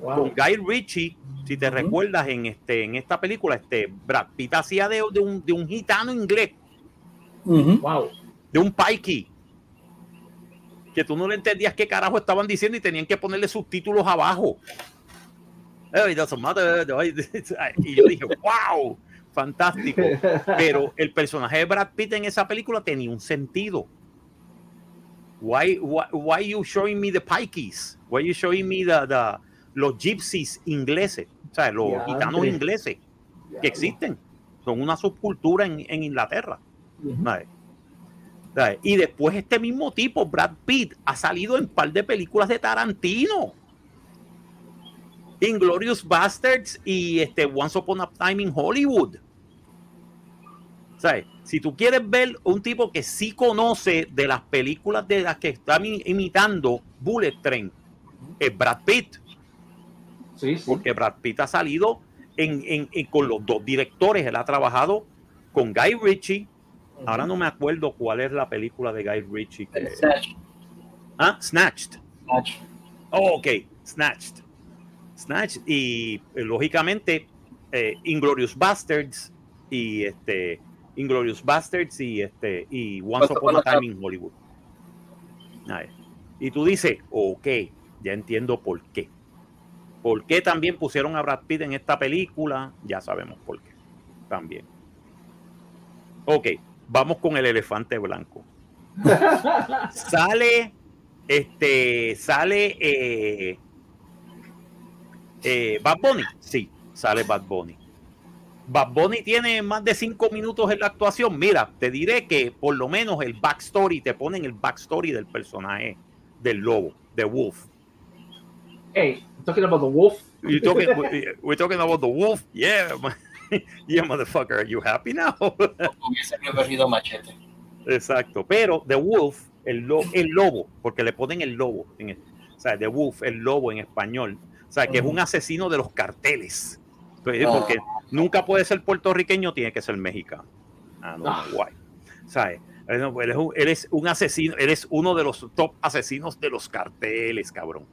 Wow. Con Guy Ritchie, si te recuerdas en este, en esta película, este Brad Pitt hacía de, de un, de un gitano inglés. Wow. de un pikey. Que tú no le entendías qué carajo estaban diciendo y tenían que ponerle subtítulos abajo. Eh, it doesn't matter. Y yo dije, wow, fantástico. pero el personaje de Brad Pitt en esa película tenía un sentido. Why, why, why you showing me the pikeys? Why you showing me the, the- los gypsies ingleses? O sea, los gitanos ingleses que existen. Son una subcultura en, en Inglaterra. ¿sabes? ¿Sabes? Y después este mismo tipo, Brad Pitt, ha salido en un par de películas de Tarantino. Inglorious Bastards y este Once Upon a Time in Hollywood. ¿Sabes? Si tú quieres ver un tipo que sí conoce de las películas de las que están imitando Bullet Train, es Brad Pitt, Sí, sí. porque Brad Pitt ha salido en, en- en- con los dos directores. Él ha trabajado con Guy Ritchie. Ahora no me acuerdo cuál es la película de Guy Ritchie. que-. Ah, Snatched. Snatch. Oh, ok, Snatched. Snatched y eh, lógicamente eh, Inglorious Bastards y este Inglorious Bastards y este y Once Upon a Time in Hollywood. Y tú dices, ok, ya entiendo por qué. ¿Por qué también pusieron a Brad Pitt en esta película? Ya sabemos por qué. También. Ok, vamos con el elefante blanco sale este sale eh, eh, Bad Bunny sí sale Bad Bunny Bad Bunny tiene más de cinco minutos en la actuación mira te diré que por lo menos el backstory te ponen el backstory del personaje del lobo de Wolf Hey, talking about the wolf. you talking, we're talking about the Wolf yeah yeah motherfucker are you happy now Hubiese preferido machete. Exacto, pero The Wolf, el, lo- el lobo, porque le ponen el lobo, en el- o sea, The Wolf, el lobo en español, o sea, que es un asesino de los carteles, Pues, Ah. porque nunca puede ser puertorriqueño, tiene que ser mexicano. Ah, no, Ah. guay. ¿Sabes? Él él es un- él es un asesino, eres uno de los top asesinos de los carteles, cabrón.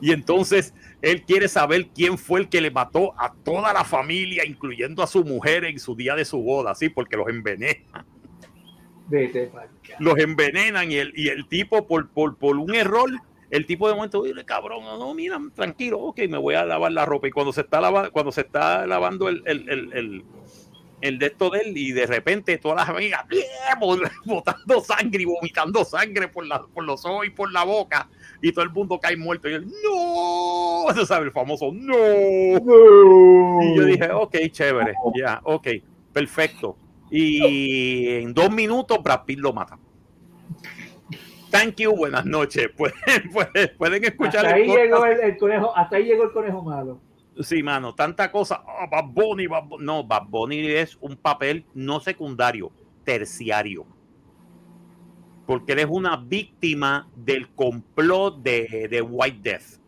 Y entonces él quiere saber quién fue el que le mató a toda la familia, incluyendo a su mujer en su día de su boda, sí, porque los envenena Vete los envenenan y el, y el tipo por, por, por un error, el tipo de momento dice, cabrón, no, mira, tranquilo, ok, me voy a lavar la ropa. Y cuando se está lavando, cuando se está lavando el, el, el, el, de esto de él, y de repente todas las amigas botando sangre y vomitando sangre por, la, por los ojos y por la boca, y todo el mundo cae muerto. Y él, no, tú sabes, el famoso no. Y yo dije, ok, chévere, ya, ok, perfecto. Y en dos minutos Brad Pitt lo mata. Thank you, buenas noches. Pueden, pueden, pueden escuchar hasta el ahí podcast. llegó el, el conejo, hasta ahí llegó el conejo malo. Sí, mano, tanta cosa. Ah, Bad Bunny, No, Bad Bunny es un papel no secundario, terciario. Porque él es una víctima del complot de, de White Death.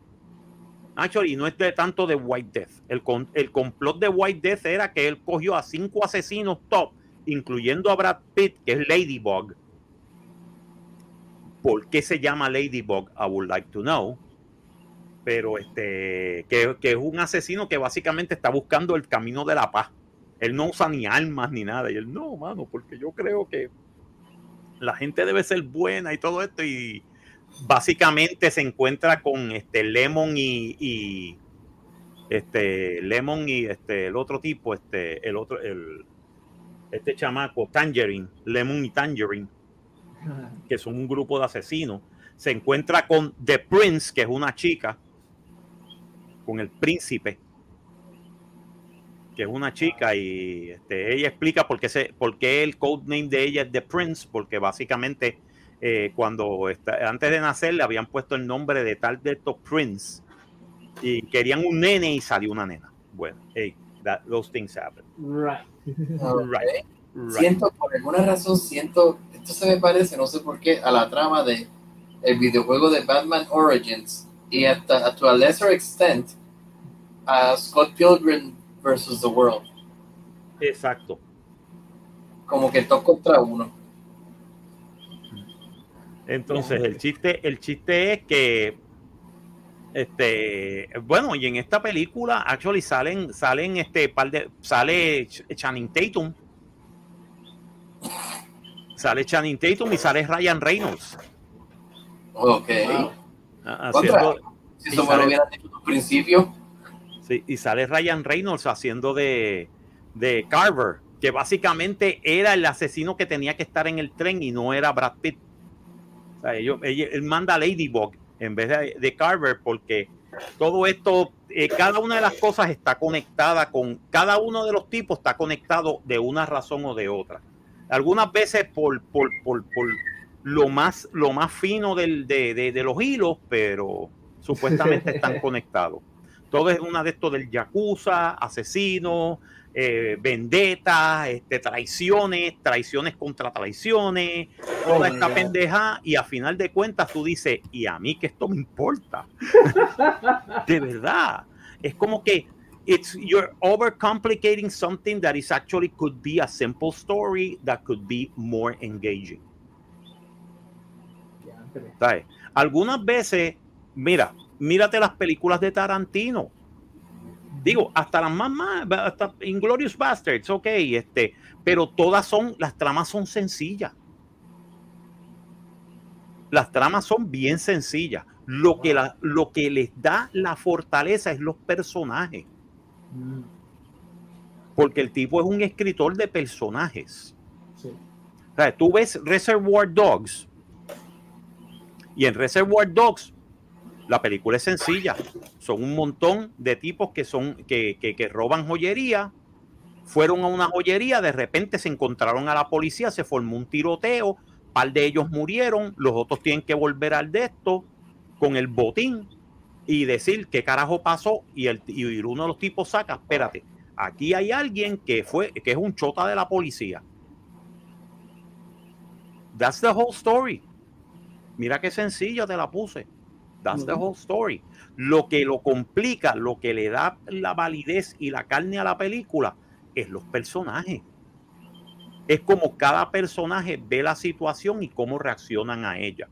Actually, no es de tanto de White Death. El, el complot de White Death era que él cogió a cinco asesinos top, incluyendo a Brad Pitt, que es Ladybug. ¿Por qué se llama Ladybug? I would like to know pero este que, que es un asesino que básicamente está buscando el camino de la paz. Él no usa ni armas ni nada. Y él, no, mano, porque yo creo que la gente debe ser buena y todo esto y básicamente se encuentra con este Lemon y, este Lemon y este el otro tipo, este el otro el este chamaco Tangerine, Lemon y Tangerine, que son un grupo de asesinos, se encuentra con The Prince, que es una chica, con el príncipe, que es una chica y este, ella explica por qué, se, por qué el codename de ella es The Prince, porque básicamente eh, cuando está, antes de nacer le habían puesto el nombre de tal de Prince y querían un nene y salió una nena. Bueno, hey, that, those things happen. Right. right. Siento, por alguna razón, siento, esto se me parece, no sé por qué, a la trama de el videojuego de Batman Origins y hasta a a lesser extent a Scott Pilgrim versus the World. Exacto. Como que dos contra uno. Entonces, el chiste, el chiste es que este, bueno, y en esta película actually salen salen este par de sale Channing Tatum. Sale Channing Tatum y sale Ryan Reynolds. Ok. Haciendo, si eso me lo hubieran dicho al principio. Sí, y sale Ryan Reynolds haciendo de, de Carver, que básicamente era el asesino que tenía que estar en el tren y no era Brad Pitt. O sea, ellos, él manda a Ladybug en vez de, Carver porque todo esto, eh, cada una de las cosas está conectada con, cada uno de los tipos está conectado de una razón o de otra. Algunas veces por, por, por, por lo, más, lo más fino del, de, de, de los hilos, pero supuestamente están conectados. Todo es una de estos del Yakuza, asesinos, eh, vendetas, este, traiciones, traiciones contra traiciones, toda oh esta pendeja, y a final de cuentas tú dices, y a mí que esto me importa. de verdad. Es como que it's you're overcomplicating something that is actually could be a simple story that could be more engaging. Algunas veces, mira, mírate las películas de Tarantino. Digo, hasta las más, más hasta Inglorious Bastards, ok, este, pero todas son, las tramas son sencillas. Las tramas son bien sencillas. Lo que, la, lo que les da la fortaleza es los personajes. Porque el tipo es un escritor de personajes. O sea, tú ves Reservoir Dogs. Y en Reservoir Dogs la película es sencilla. Son un montón de tipos que son que, que, roban joyería. Fueron a una joyería, de repente se encontraron a la policía, se formó un tiroteo, par de ellos murieron, los otros tienen que volver al de esto con el botín y decir qué carajo pasó y, el, y uno de los tipos saca, espérate, aquí hay alguien que fue que es un chota de la policía. That's the whole story. Mira qué sencillo te la puse. That's the whole story. Lo que lo complica, lo que le da la validez y la carne a la película es los personajes. Es como cada personaje ve la situación y cómo reaccionan a ella.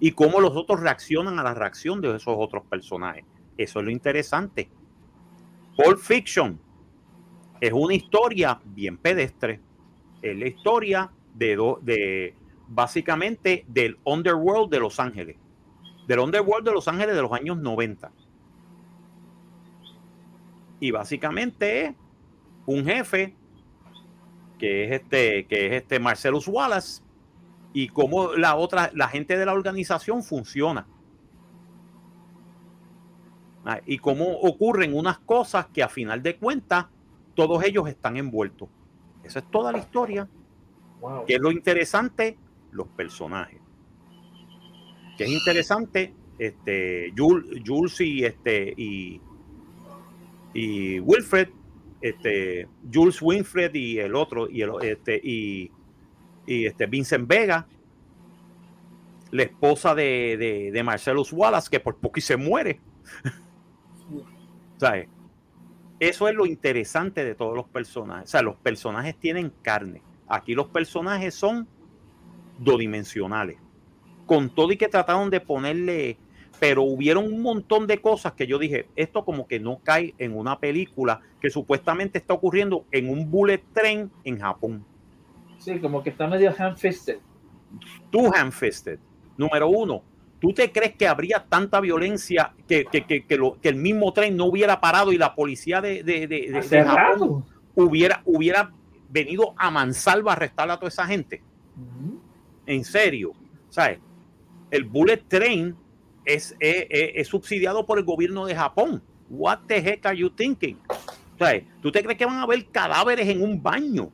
Y cómo los otros reaccionan a la reacción de esos otros personajes. Eso es lo interesante. Pulp Fiction es una historia bien pedestre. Es la historia de, de básicamente del underworld de Los Ángeles del Underworld de Los Ángeles de los años 90. Y básicamente es un jefe que es este, que es este Marcellus Wallace y cómo la otra, la gente de la organización funciona. Ah, y cómo ocurren unas cosas que a final de cuentas todos ellos están envueltos. Esa es toda la historia. Que es lo interesante, los personajes que es interesante, este, Jules, y, este, y, Wilfred, este, Jules Winfred y el otro, y, el, este, y, este, Vincent Vega, la esposa de, de, de Marcellus Wallace, que por poco y se muere. ¿Sabes? Eso es lo interesante de todos los personajes. O sea, los personajes tienen carne. Aquí los personajes son dodimensionales con todo y que trataron de ponerle, pero hubieron un montón de cosas que yo dije, esto como que no cae en una película que supuestamente está ocurriendo en un bullet train en Japón. Sí, como que está medio hand-fisted. Tú, Fisted, número uno, ¿tú te crees que habría tanta violencia que, que, que, que, lo, que el mismo tren no hubiera parado y la policía de, de, de, de Japón hubiera, hubiera venido a mansalva a arrestar a toda esa gente? En serio, ¿sabes? El bullet train es, es, subsidiado por el gobierno de Japón. What the heck are you thinking? ¿Sabes? ¿Tú te crees que van a haber cadáveres en un baño?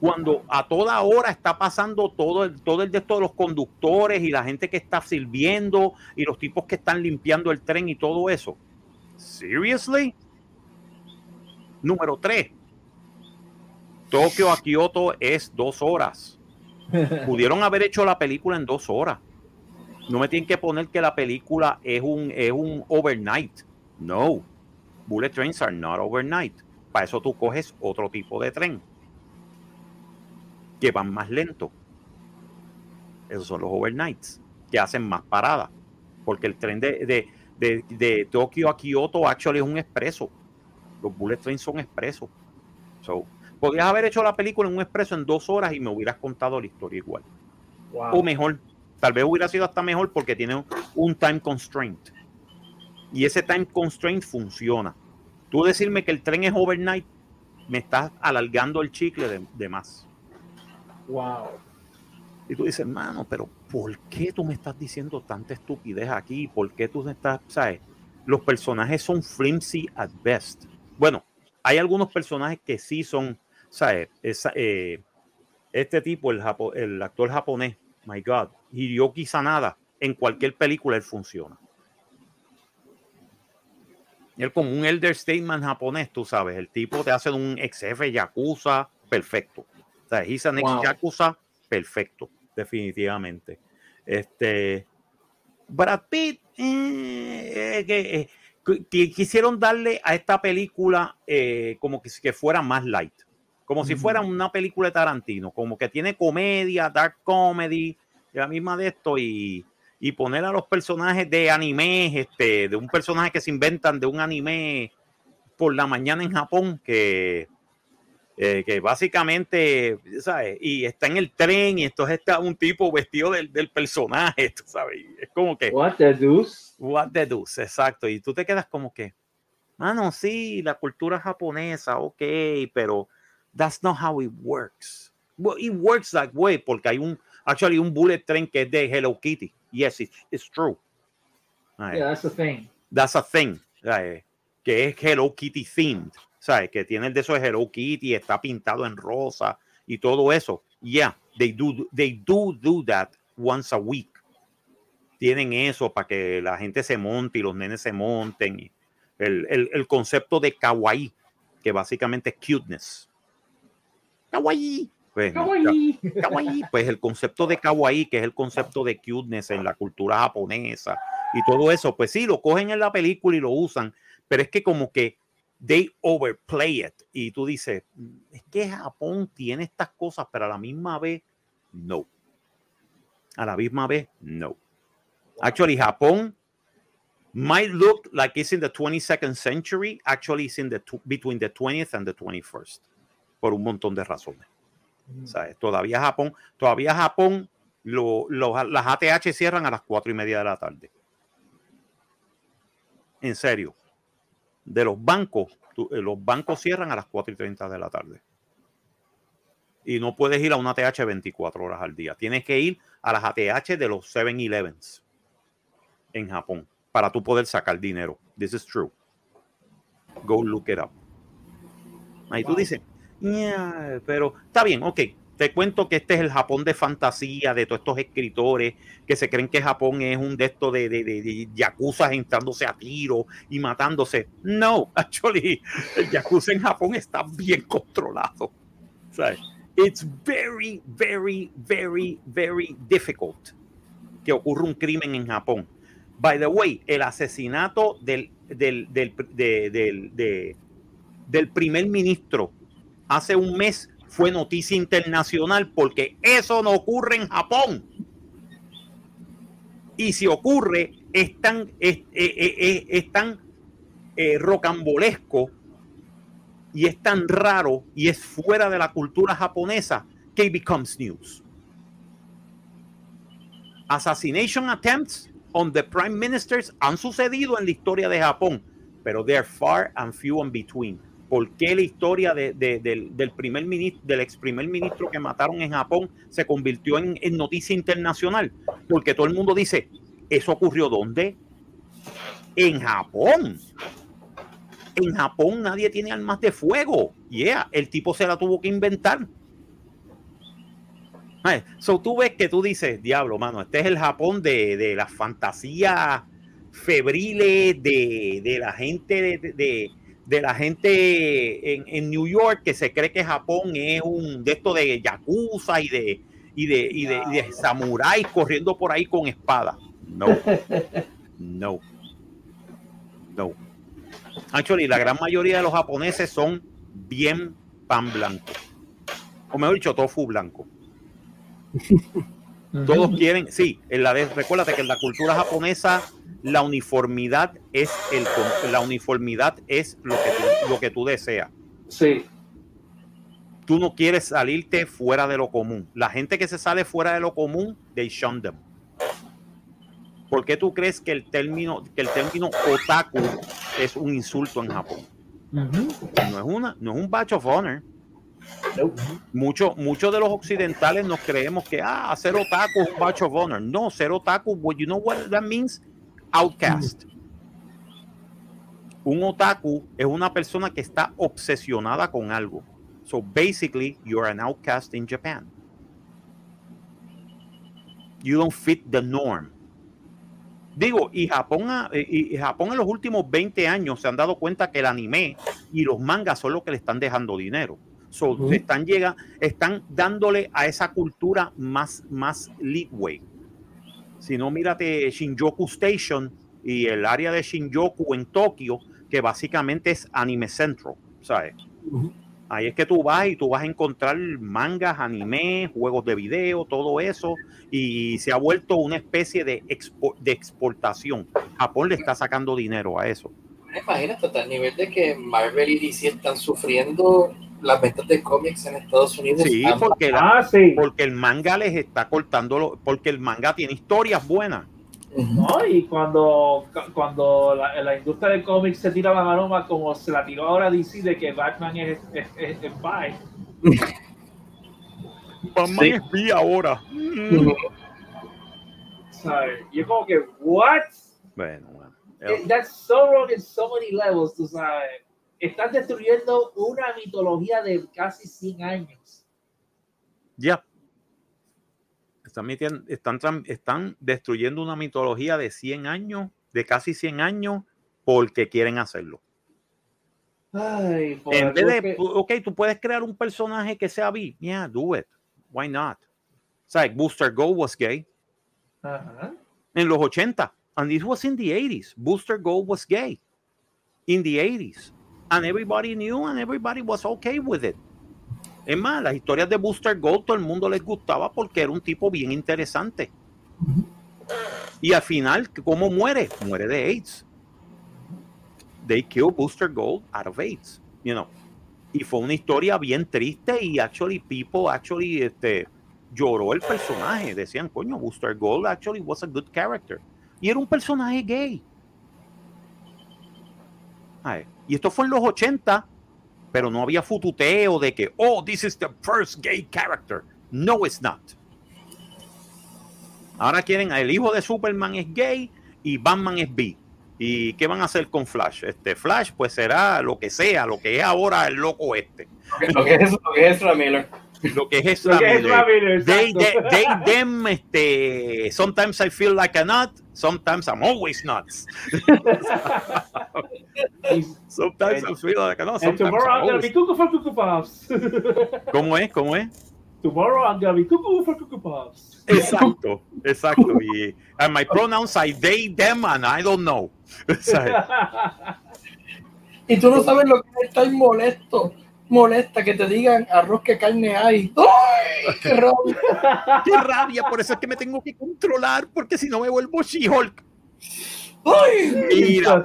Cuando a toda hora está pasando todo el, todo el de estos los conductores y la gente que está sirviendo y los tipos que están limpiando el tren y todo eso. Seriously? Número 3. Tokio a Kioto es dos horas. Pudieron haber hecho la película en dos horas. No me tienen que poner que la película es un, es un overnight. No. Bullet trains are not overnight. Para eso tú coges otro tipo de tren. Que van más lento. Esos son los overnights. Que hacen más paradas. Porque el tren de, de, de, de Tokio a Kioto actually es un expreso. Los bullet trains son expresos. So, podrías haber hecho la película en un expreso en dos horas y me hubieras contado la historia igual. Wow. O mejor, tal vez hubiera sido hasta mejor porque tiene un time constraint. Y ese time constraint funciona. Tú decirme que el tren es overnight, me estás alargando el chicle de, de más. Wow. Y tú dices, mano, pero ¿por qué tú me estás diciendo tanta estupidez aquí? ¿Por qué tú estás, sabes? Los personajes son flimsy at best. Bueno, hay algunos personajes que sí son, ¿sabes? Esa, eh, este tipo, el, Japo, el actor japonés, my God, Hiroki Sanada, en cualquier película él funciona. Él como un elder statement japonés, tú sabes, el tipo te hace un ex jefe yakuza perfecto. O sea, he's an ex wow. yakuza perfecto, definitivamente. Este, Brad Pitt, eh, eh, eh, quisieron darle a esta película eh, como que, que, fuera más light, como si fuera una película de Tarantino, como que tiene comedia, dark comedy, la misma de esto y, y poner a los personajes de anime, este, de un personaje que se inventan de un anime por la mañana en Japón, que, eh, que básicamente, ¿sabes? Y está en el tren y entonces está un tipo vestido del, del personaje, ¿tú ¿sabes? Es como que... What the deuce? What the deuce, exacto. Y tú te quedas como que, mano, sí, la cultura japonesa, ok, pero that's not how it works. Well, it works that way porque hay un, actually un bullet train que es de Hello Kitty. Yes, it's, it's true. Yeah, that's a thing. That's a thing. ¿sabes? Que es Hello Kitty themed. ¿Sabes? Que tiene el de eso de Hello Kitty, está pintado en rosa y todo eso. Yeah, they do, they do do that once a week. Tienen eso para que la gente se monte y los nenes se monten. El, el, el concepto de kawaii, que básicamente es cuteness. Kawaii. Pues, kawaii. kawaii. Pues el concepto de kawaii, que es el concepto de cuteness en la cultura japonesa y todo eso, pues sí, lo cogen en la película y lo usan, pero es que como que they overplay it. Y tú dices, es que Japón tiene estas cosas, pero a la misma vez, no. A la misma vez, no. Actually, Japón might look like it's in the 22nd century. Actually, it's in the between the 20th and the 21st. Por un montón de razones. ¿Sabes? Todavía Japón, todavía Japón, lo, lo, las ATH cierran a las cuatro y media de la tarde. En serio. De los bancos, los bancos cierran a las 4 y 30 de la tarde. Y no puedes ir a una ATH 24 horas al día. Tienes que ir a las ATH de los 7-Elevens en Japón para tú poder sacar dinero. This is true. Go look it up. Ahí wow. tú dices, pero está bien, ok. Te cuento que este es el Japón de fantasía de todos estos escritores que se creen que Japón es un de estos de, de, de, de yakuza entrándose a tiro y matándose. No, actually, el yakuza en Japón está bien controlado. It's very, very, very, very difficult que ocurra un crimen en Japón. By the way, el asesinato del, del, del, de, del, de, del primer ministro hace un mes fue noticia internacional porque eso no ocurre en Japón. Y si ocurre, es tan, es, es, es, es tan eh, rocambolesco y es tan raro y es fuera de la cultura japonesa que becomes news. Assassination attempts on the prime ministers han sucedido en la historia de Japón, pero they're far and few in between. ¿Por qué la historia de, de, del, primer ministro, del ex primer ministro que mataron en Japón se convirtió en, noticia internacional? Porque todo el mundo dice, ¿eso ocurrió dónde? En Japón. En Japón nadie tiene armas de fuego. Yeah, el tipo se la tuvo que inventar. So tú ves que tú dices, diablo, mano, este es el Japón de, las fantasías febriles de, la gente de, de la gente en, en, New York que se cree que Japón es un de esto de yakuza y de y de, y de, y de samuráis corriendo por ahí con espada. No, no, no. Actually, la gran mayoría de los japoneses son bien pan blanco. O mejor dicho, tofu blanco. Todos quieren, sí, en la de, recuérdate que en la cultura japonesa la uniformidad es el la uniformidad es lo que tú, lo que tú deseas. Sí. Tú no quieres salirte fuera de lo común. La gente que se sale fuera de lo común, they shun them. ¿Por qué tú crees que el término que el término otaku es un insulto en Japón? Uh -huh. No es una no es un badge of honor. Nope. Muchos mucho de los occidentales nos creemos que ah, ser otaku es un badge of honor. No, ser otaku, well, you know what that means? Outcast. Un otaku es una persona que está obsesionada con algo. So basically, you're an outcast in Japan. You don't fit the norm. Digo, y Japón, y Japón en los últimos 20 años se han dado cuenta que el anime y los mangas son los que le están dejando dinero. So, uh -huh. están, llega, están dándole a esa cultura más, más leeway. Si no, mírate Shinjuku Station y el área de Shinjuku en Tokio, que básicamente es Anime Central, ¿sabes? Uh -huh. Ahí es que tú vas y tú vas a encontrar mangas, anime, juegos de video, todo eso, y se ha vuelto una especie de, expo de exportación. Japón le está sacando dinero a eso. Imagínate, hasta el nivel de que Marvel y DC están sufriendo las ventas de cómics en Estados Unidos. Sí, porque, la, ah, sí. porque el manga les está cortando, porque el manga tiene historias buenas. No, y cuando, cuando la, la, industria del cómic se tira la maroma como se la tiró ahora DC de que Batman es, es, es, es bye. Batman sí. es bi ahora. Mm. ¿Sabes? Y es como que, ¿what? Bueno, bueno. It, that's so wrong in so many levels, tú sabes. Están destruyendo una mitología de casi 100 años. Ya. Yeah. Están, están, están destruyendo una mitología de 100 años, de casi 100 años, porque quieren hacerlo. Ay, en vez de, que... ok, tú puedes crear un personaje que sea bi. Yeah, do it. Why not? It's like Booster Gold was gay. Uh -huh. En los 80. And this was in the 80s. Booster Gold was gay. In the 80s. And everybody knew and everybody was okay with it. Es más, las historias de Booster Gold todo el mundo les gustaba porque era un tipo bien interesante. Y al final, ¿cómo muere? Muere de AIDS. They killed Booster Gold out of AIDS, you know. Y fue una historia bien triste y actually people actually este, lloró el personaje. Decían, coño, Booster Gold actually was a good character. Y era un personaje gay. Y esto fue en los 80 pero no había fututeo de que, oh, this is the first gay character. No, it's not. Ahora quieren, el hijo de Superman es gay y Batman es bi. ¿Y qué van a hacer con Flash? Este Flash, pues será lo que sea, lo que es ahora el loco este. Lo que es, lo que es. Lo que es Ezra Miller. They, they, they, them, este, sometimes I feel like a nut, sometimes I'm always nuts. sometimes I feel like a nut, sometimes tomorrow I'm, I'm gonna be cuckoo for cuckoo puffs. ¿Cómo es? ¿Cómo es? Tomorrow I'm gonna be cuckoo for cuckoo puffs. Exacto, exacto. Y and my pronouns I they, them, and I don't know. y tú no sabes lo que estoy molesto molesta que te digan arroz que carne hay. ¡Ay! ¡Qué rabia! ¡Qué rabia! Por eso es que me tengo que controlar, porque si no me vuelvo She-Hulk. ¡Ay! Mira,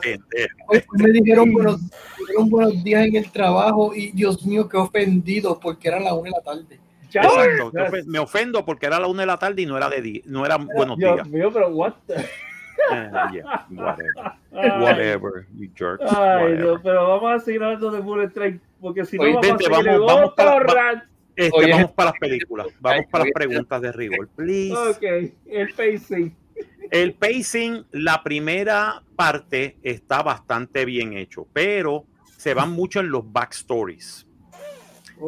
pues me dijeron buenos, dijeron buenos días en el trabajo y Dios mío, qué ofendido porque eran las una de la tarde. Exacto. Me ofendo porque era la una de la tarde y no era de día, no era buenos Dios días. mío, pero what the- Eh, yeah, whatever. Ay, Whatever, you jerks. Ay, whatever. Dios, pero vamos a seguir hablando de Bullet Train, porque si no Oye, vamos vente, a seguir vamos- para- va-. Este, Oye, vamos para las películas. Vamos para las preguntas de rigor, please. Ok, el pacing. El pacing, la primera parte está bastante bien hecho, pero se van mucho en los backstories.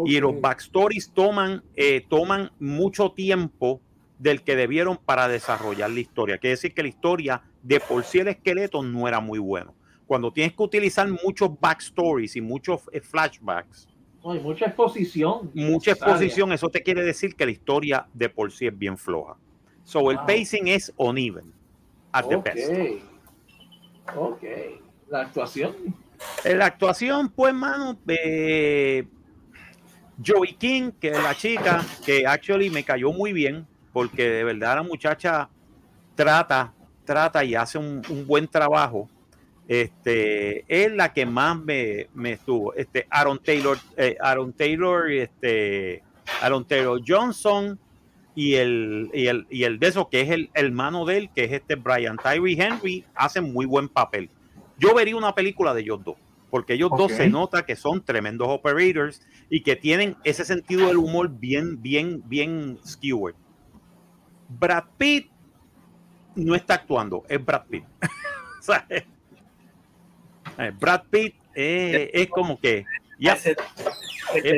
Y los backstories toman, eh, toman mucho tiempo del que debieron para desarrollar la historia. Quiere decir que la historia de por sí el esqueleto no era muy bueno. Cuando tienes que utilizar muchos backstories y muchos eh, flashbacks, No, hay mucha exposición. mucha exposición, eso te quiere decir que la historia de por sí es bien floja. So el pacing es uneven at the Ok. best. Ok. La actuación. En la actuación, pues, mano, eh, Joey King, que es la chica, que actually me cayó muy bien, porque de verdad la muchacha trata, trata y hace un, un buen trabajo. Este, es la que más me, me estuvo. Este, Aaron Taylor, eh, Aaron Taylor, este, Aaron Taylor Johnson y el, y el, y el de eso, que es el hermano de él, que es este Brian Tyree Henry, hacen muy buen papel. Yo vería una película de ellos dos, porque ellos dos se nota que son tremendos operators y que tienen ese sentido del humor bien, bien, bien skewered. Brad Pitt no está actuando, es Brad Pitt. O sea, eh, Brad Pitt eh, es como que, ya, es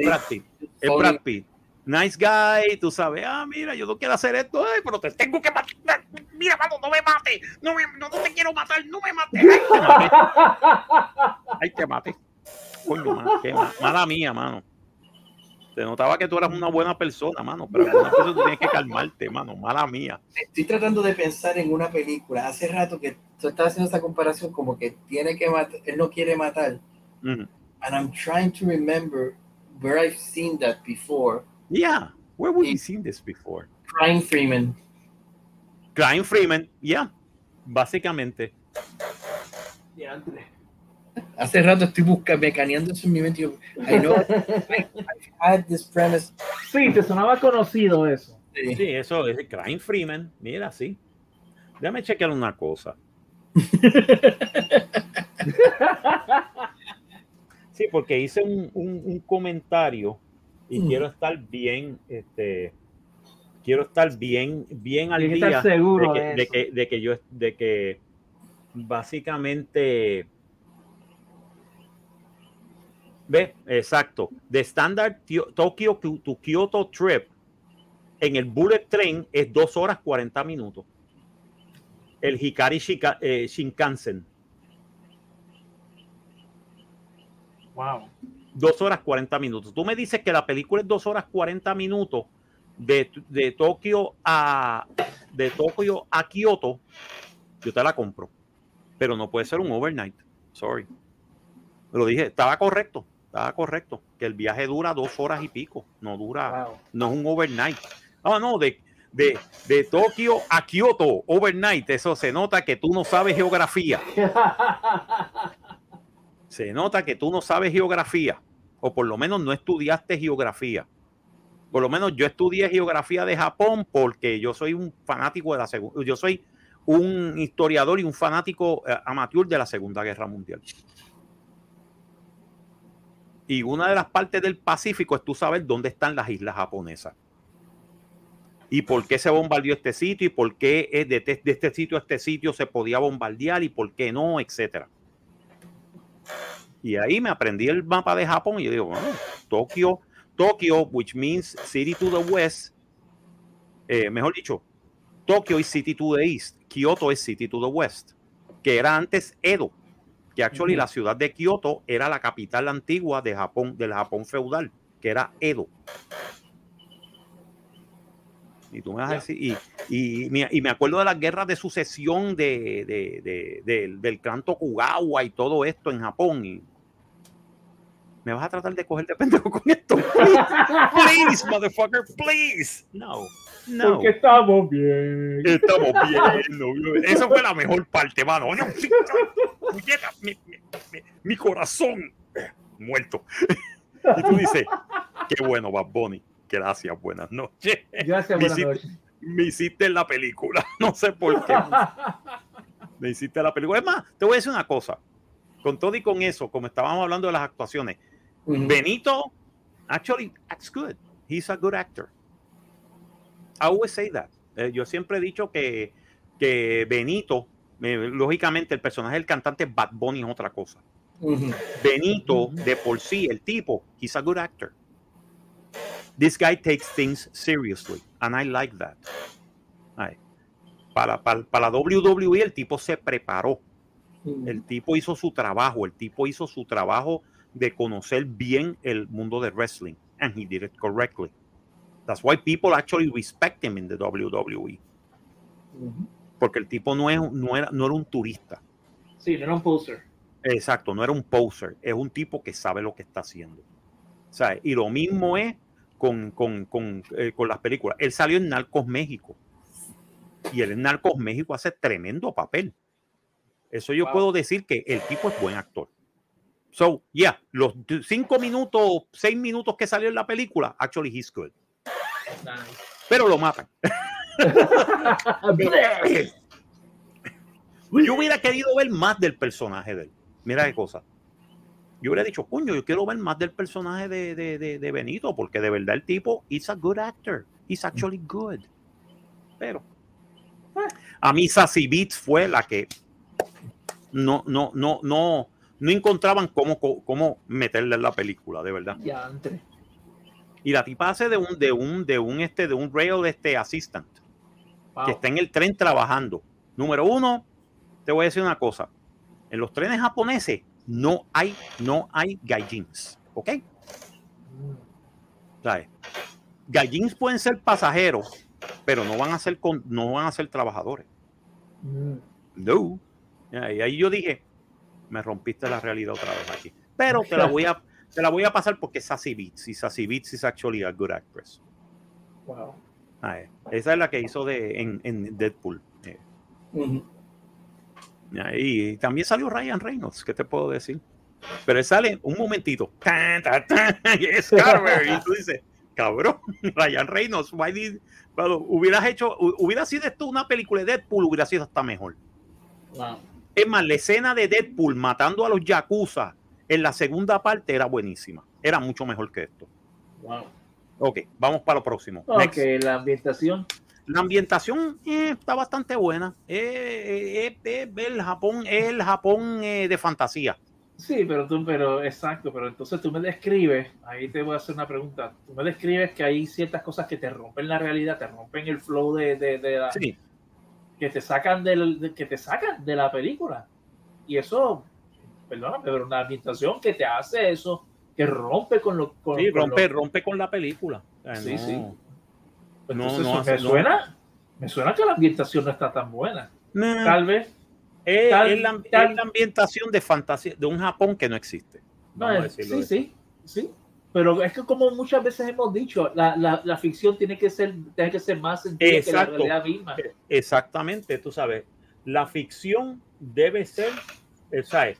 Brad Pitt, es Brad Pitt. Nice guy, tú sabes, ah, mira, yo no quiero hacer esto, ay, pero te tengo que matar. Mira, mano, no me mates, no, me, no, no te quiero matar, no me mates. Ay, te maté, ay, te maté. Coño, man, qué ma- mala mía, mano. Se notaba que tú eras una buena persona, mano, pero algunas veces tú tienes que calmarte, mano, mala mía. Estoy tratando de pensar en una película. Hace rato que tú estás haciendo esta comparación como que tiene que matar, él no quiere matar. And I'm trying to remember where I've seen that before. Yeah, where have we seen this before? Crying Freeman. Crying Freeman, yeah, básicamente. Diantre. Hace rato estoy buscando, mecaneando eso en mi mente. I know I've had this premise. Sí, te sonaba conocido eso. Sí. Sí, eso es Crying Freeman, mira, sí. Déjame chequear una cosa. Sí, porque hice un, un- un comentario y Mm. quiero estar bien, este, quiero estar bien, bien al día estar seguro de de que, de eso. que, de que yo, de que básicamente, ve, exacto, de Standard Tio- Tokyo to to Kyoto Trip en el Bullet Train es 2 horas 40 minutos. El Hikari Shika- eh, Shinkansen, Wow. 2 horas 40 minutos. Tú me dices que la película es 2 horas 40 minutos de, de Tokio a de Tokio a Kioto, yo te la compro. Pero no puede ser un overnight. Sorry. Lo dije, estaba correcto, estaba correcto. Que el viaje dura dos horas y pico, no dura, Wow. no es un overnight. Ah, no, de, de, de Tokio a Kioto, overnight, eso se nota que tú no sabes geografía. Se nota que tú no sabes geografía, o por lo menos no estudiaste geografía. Por lo menos yo estudié geografía de Japón porque yo soy un fanático de la segunda, yo soy un historiador y un fanático eh, amateur de la Segunda Guerra Mundial. Y una de las partes del Pacífico es tú saber dónde están las islas japonesas. Y por qué se bombardeó este sitio y por qué es de, este sitio a este sitio se podía bombardear y por qué no, etcétera. Y ahí me aprendí el mapa de Japón y yo digo, bueno, Tokio, Tokio, which means city to the west, eh, mejor dicho, Tokio is city to the east, Kyoto es city to the west, que era antes Edo, que actually Ujú. la ciudad de Kyoto era la capital antigua de Japón, del Japón feudal, que era Edo. Y tú me vas a decir, y, y, me- y me acuerdo de las guerras de sucesión de, de- de- del- del clan Tokugawa y todo esto en Japón. Y me vas a tratar de coger de pendejo con esto. Please, motherfucker, please. No, no. Porque estamos bien. Estamos bien. no, Esa fue la mejor parte, mano. No, mi, mi- mi- mi corazón muerto. Y tú dices, qué bueno, Bad Bunny. Gracias, buenas noches. Gracias, buenas noches. Me hiciste en la película, no sé por qué. me hiciste la película. Es más, te voy a decir una cosa. Con todo y con eso, como estábamos hablando de las actuaciones, Benito actually acts good. He's a good actor. I always say that. Eh, yo siempre he dicho que, que Benito, eh, lógicamente el personaje del cantante Bad Bunny es otra cosa. Benito, de por sí, el tipo, he's a good actor. This guy takes things seriously, and I like that. Para, para, para, la WWE, el tipo se preparó. El tipo hizo su trabajo. El tipo hizo su trabajo de conocer bien el mundo de wrestling. And he did it correctly. That's why people actually respect him in the WWE. Porque el tipo no, es, no, era, no era un turista. Sí, no era un poser. Exacto, no era un poser. Es un tipo que sabe lo que está haciendo. ¿Sabe? Y lo mismo es con, con, con, eh, con las películas. Él salió en Narcos México. Y él en Narcos México hace tremendo papel. Eso yo puedo decir que el tipo es buen actor. So, yeah, los cinco minutos, seis minutos que salió en la película, actually he's good. Pero lo matan. yo hubiera querido ver más del personaje de él. Mira qué cosa. Yo hubiera dicho, coño, yo quiero ver más del personaje de, de, de, Benito, porque de verdad el tipo is a good actor. He's actually good. Pero a mí Sassy Beats fue la que no, no, no, no, no encontraban cómo, cómo meterle en la película, de verdad. Ya, entre. Y la tipa hace de un, de un, de un, este, de un rail este assistant que está en el tren trabajando. Número uno, te voy a decir una cosa. En los trenes japoneses no hay, no hay gaijins, ¿ok? ¿Sabes? Gaijins pueden ser pasajeros, pero no van a ser, con, no van a ser trabajadores. Mm. No. Y ahí yo dije, me rompiste la realidad otra vez aquí. Pero te la voy a, te la voy a pasar porque Sassy Beats y Sassy Beats is actually a good actress. Wow. esa es la que hizo de, en, Deadpool. Y también salió Ryan Reynolds, ¿qué te puedo decir? Pero él sale un momentito. es Carver. y tú dices, cabrón, Ryan Reynolds, hubieras hecho, hubiera sido esto una película de Deadpool, hubiera sido hasta mejor. Es más, la escena de Deadpool matando a los Yakuza en la segunda parte era buenísima. Era mucho mejor que esto. Wow. Ok, vamos para lo próximo. Ok, la ambientación. La ambientación eh, está bastante buena. Eh, eh, el Japón es el Japón de fantasía. Sí, pero tú, pero exacto, pero entonces tú me describes, ahí te voy a hacer una pregunta. Tú me describes que hay ciertas cosas que te rompen la realidad, te rompen el flow de, de, la, sí. que te sacan del, que te sacan de la película. Y eso, perdóname, pero una ambientación que te hace eso, que rompe con lo con, sí, rompe, rompe con la película. sí, sí no, no me, suena, me suena que la ambientación no está tan buena. Tal vez. Es, la, ambientación de fantasía, de un Japón que no existe. sí, sí, sí. Pero es que como muchas veces hemos dicho, la, la, la ficción tiene que ser, tiene que ser más sentida que la realidad misma. E, exactamente, tú sabes. La ficción debe ser, ¿sabes?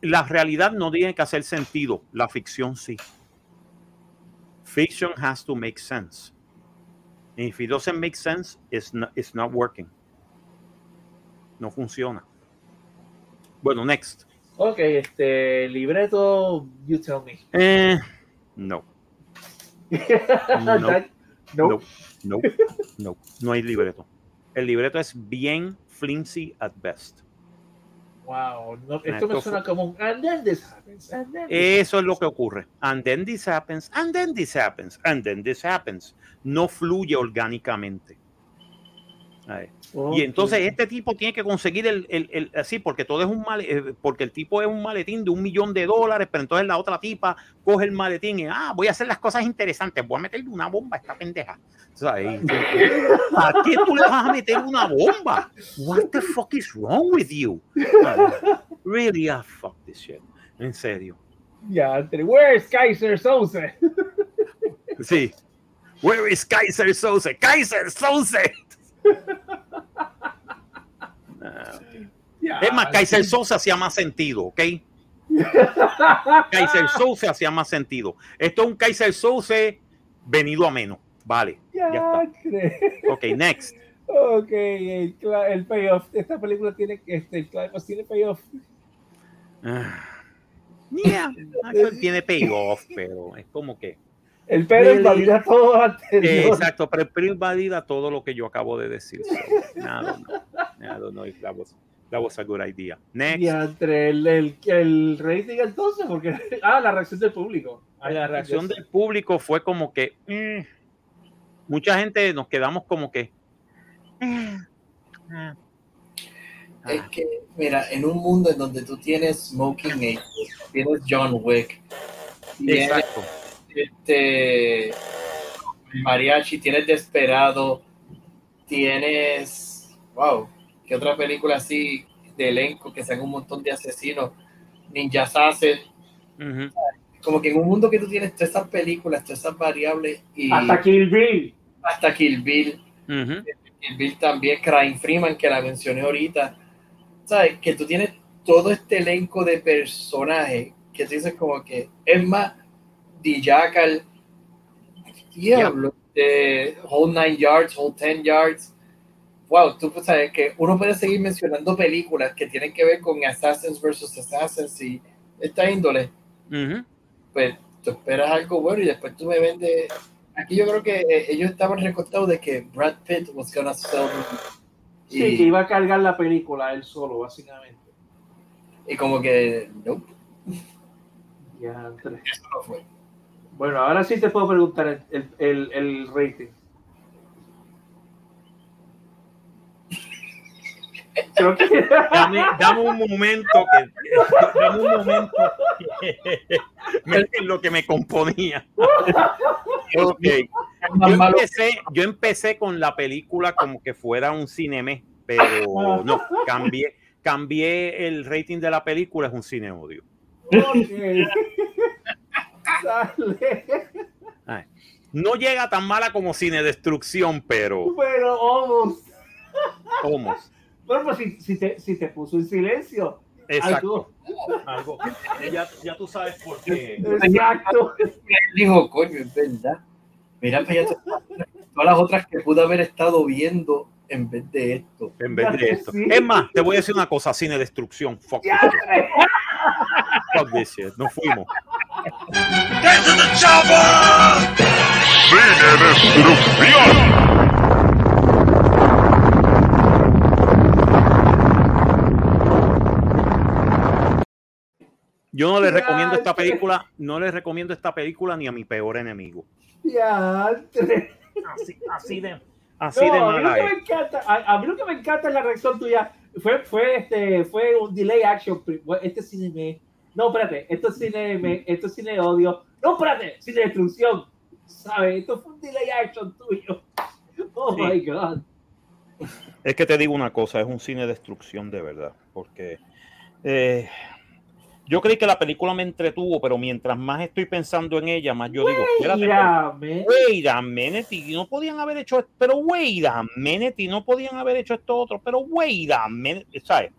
La realidad no tiene que hacer sentido, la ficción sí. Fiction has to make sense. And if it doesn't make sense, it's not, it's not working. No funciona. Bueno, next. Ok, este libreto, you tell me. Eh, no. no. no. No. No. No hay libreto. El libreto es bien flimsy at best. Wow, esto me suena como un and then this happens, and then Eso es lo que ocurre. And then this happens, and then this happens, and then this happens. No fluye orgánicamente. Y entonces este tipo tiene que conseguir el, el, el, así, porque todo es un mal, eh, porque el tipo es un maletín de un millón de dólares, pero entonces la otra tipa coge el maletín y, ah, voy a hacer las cosas interesantes, voy a meterle una bomba a esta pendeja. ¿A qué tú le vas a meter una bomba? What the fuck is wrong with you? Really, ah, fuck this shit. En serio. Ya, yeah, where is Kaiser Soze? sí. Where is Kaiser Soze? Kaiser Soze es más, Kaiser Sosa hacía más sentido, ¿ok? Kaiser Sosa hacía más sentido. Esto es un Kaiser Sosa venido a menos. Vale. Ya, Ya, está. Ok, next. Ok, el, el payoff. Esta película tiene este, el climax tiene payoff. Ah. Yeah, tiene payoff, pero es como que. El Really? invalida todo anterior. Exacto, pero, pero invalida todo lo que yo acabo de decir. So, nada, no, no, that was, that was a good idea. Next. Diantre, el, el, el rating entonces, porque. Ah, la reacción del público. Ay, La reacción del público fue como que. mm, mucha gente nos quedamos como que. mm, ah, Es que, mira, en un mundo en donde tú tienes Smoking Aces, tienes John Wick, tienes Exacto. Este Mariachi, tienes Desperado, tienes, wow, ¿qué otra película así de elenco que sean un montón de asesinos? Ninja Assassin, como que en un mundo que tú tienes todas esas películas, todas esas variables y Hasta Kill Bill. hasta Kill Bill. Kill Bill también, Crime Freeman, que la mencioné ahorita, ¿sabes? Que tú tienes todo este elenco de personajes que tú dices como que, es más, The Jackal, diablo, de Whole Nine Yards, Whole Ten Yards, wow, tú pues, sabes que uno puede seguir mencionando películas que tienen que ver con Assassins versus Assassins y esta índole, Ujú. pues tú esperas algo bueno y después tú me vendes. Aquí yo creo que eh, ellos estaban recostados de que Brad Pitt was gonna sell Sí, y, que iba a cargar la película él solo, básicamente. y como que no, Diantre. eso no fue. Bueno, ahora sí te puedo preguntar el, el, el, rating. Creo que. Dame, dame un momento que dame un momento que- lo que me componía. Ok. Es Yo empecé, yo empecé con la película como que fuera un cineme, pero no, cambié, cambié el rating de la película, es un cine odio. Ok. Sale. No llega tan mala como cine destrucción, pero Pero, almost. vamos. Bueno, pues si, si, te, si te puso en silencio. Exacto. Algo. Algo. Ya, ya tú sabes por qué. Exacto. Él dijo, coño, es verdad. Mira, todas todas las otras que pude haber estado viendo en vez de esto. En vez de esto. Sí. Es más, te voy a decir una cosa, cine destrucción. Fuck, this shit. Diantre. Fuck this shit. Nos fuimos. Cine Destrucción. Yo no le recomiendo esta película, no le recomiendo esta película ni a mi peor enemigo. Así, así de, así No, de a mí lo mala que es. me encanta, a, a mí lo que me encanta es la reacción tuya. Fue, fue, este, fue un delay action. Este cine me. No, espérate, esto es cine, me, esto es cine de odio. No, espérate, cine de destrucción. ¿Sabes? Esto fue un delay action tuyo. Oh Sí. my God. Es que te digo una cosa, es un cine de destrucción de verdad, porque eh, yo creí que la película me entretuvo, pero mientras más estoy pensando en ella, más yo digo, espérate, wait a minute, y no podían haber hecho esto, pero wait a minute, y no podían haber hecho esto otro, pero wait a minute, ¿sabes?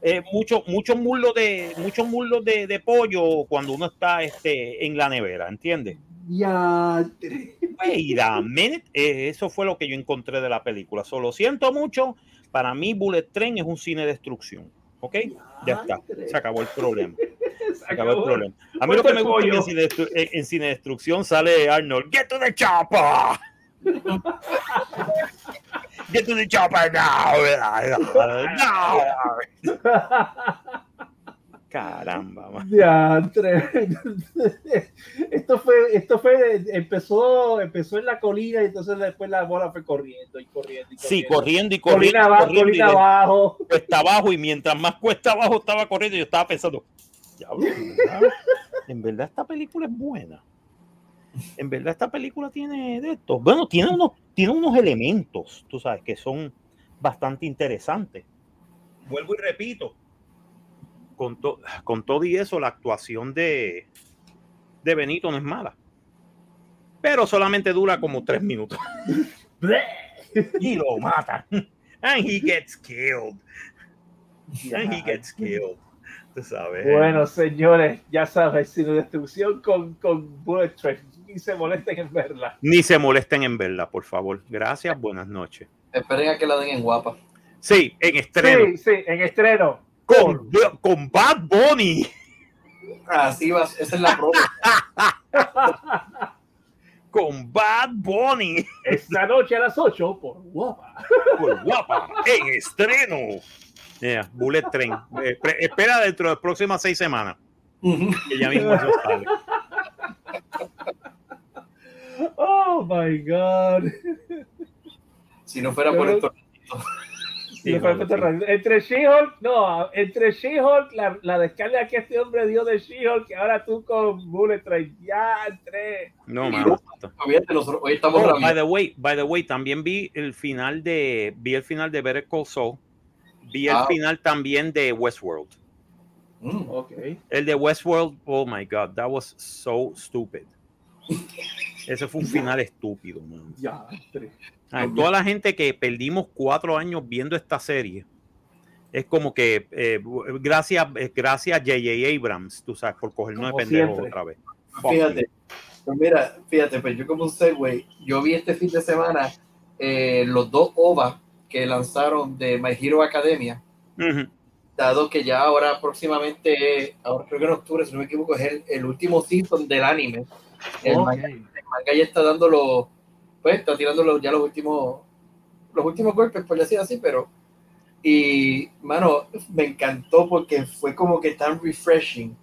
Eh, muchos muslos de muchos muslos de, de pollo cuando uno está este, en la nevera, ¿entiendes? Diantre. Wait a minute, eh, eso fue lo que yo encontré de la película. Solo siento mucho, para mí Bullet Train es un cine de destrucción, ¿ok? Ya está, se acabó el problema. Se acabó el problema. A mí lo que me gusta es que pollo. en cine, destru- en- en cine destrucción sale Arnold. Get to the chopper. Get to the chopper now. No. Caramba, man. Diantre. Esto fue, esto fue, empezó, empezó en la colina y entonces después la bola fue corriendo y corriendo. Y Sí, corriendo. corriendo y corriendo. Colina abajo, corriendo colina abajo. cuesta abajo y mientras más cuesta abajo estaba corriendo, yo estaba pensando, "Diablo, en verdad, en verdad esta película es buena. En verdad esta película tiene de esto. Bueno, tiene unos, tiene unos elementos, tú sabes, que son bastante interesantes. Vuelvo y repito, con, to- con todo y eso, la actuación de, de Benito no es mala. Pero solamente dura como tres minutos. y lo matan. And he gets killed. And he gets killed. Tú sabes. Bueno, señores, ya sabes, sin destrucción con, con Bullet Train. Ni se molesten en verla. Ni se molesten en verla, por favor. Gracias, buenas noches. Esperen a que la den en guapa. Sí, en estreno. Sí, sí, en estreno. Con, con Bad Bunny. Así va, esa es la prueba. Con Bad Bunny. Esta noche a las 8 por guapa. Por guapa. En estreno. Yeah, Bullet Train. Eh, espera dentro de las próximas seis semanas. Que ya mismo eso sale. Oh my God. Si no fuera por Pero- esto. Sí. Entre She-Hulk, no, entre She-Hulk, la, la descarga que este hombre dio de She-Hulk, que ahora tú con Bullet Train, ya entre. No, mano. Hoy estamos Oh, by the way, by the way, también vi el final de vi el final de Better Call Saul. Vi el Ah. final también de Westworld. Mm. Ok. El de Westworld, oh my god, that was so stupid. Ese fue un final estúpido, man. Ya. Ay, toda la gente que perdimos cuatro años viendo esta serie, es como que eh, gracias, eh, gracias J.J. Abrams, tú sabes, por cogernos de Como pendejo siempre. otra vez. Fíjate, pues mira, fíjate, pues yo como un segue, yo vi este fin de semana eh, los dos OVA que lanzaron de My Hero Academia, dado que ya ahora próximamente, ahora creo que en octubre, si no me equivoco, es el, el último season del anime. El, Ok. manga, el manga ya está dando los, pues está tirando los- ya los últimos, los últimos golpes, por decir así, pero y mano, me encantó porque fue como que tan refreshing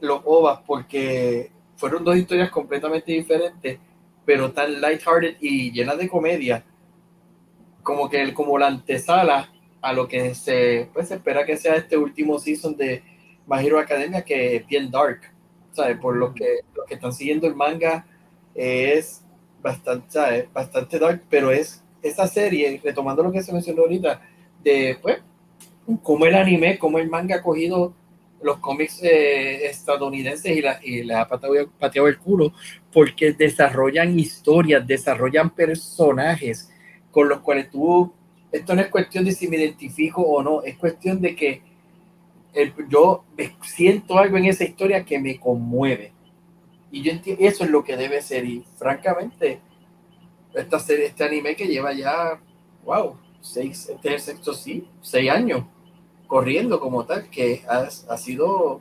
los OVAs porque fueron dos historias completamente diferentes, pero tan lighthearted y llenas de comedia, como que el, como la antesala a lo que se, pues, se espera que sea este último season de My Hero Academia, que es bien dark, ¿sabes? Por lo que, los que están siguiendo el manga eh, es bastante, ¿sabes? bastante dark, pero es esa serie, retomando lo que se mencionó ahorita, de pues, cómo el anime, cómo el manga ha cogido los cómics eh, estadounidenses y, la, y les ha pateado, pateado el culo, porque desarrollan historias, desarrollan personajes con los cuales tú, esto no es cuestión de si me identifico o no, es cuestión de que el- yo siento algo en esa historia que me conmueve. Y yo entiendo, eso es lo que debe ser. Y francamente, esta serie, este anime que lleva ya, wow, seis, este es el sexto, sí, seis años corriendo como tal, que ha, ha sido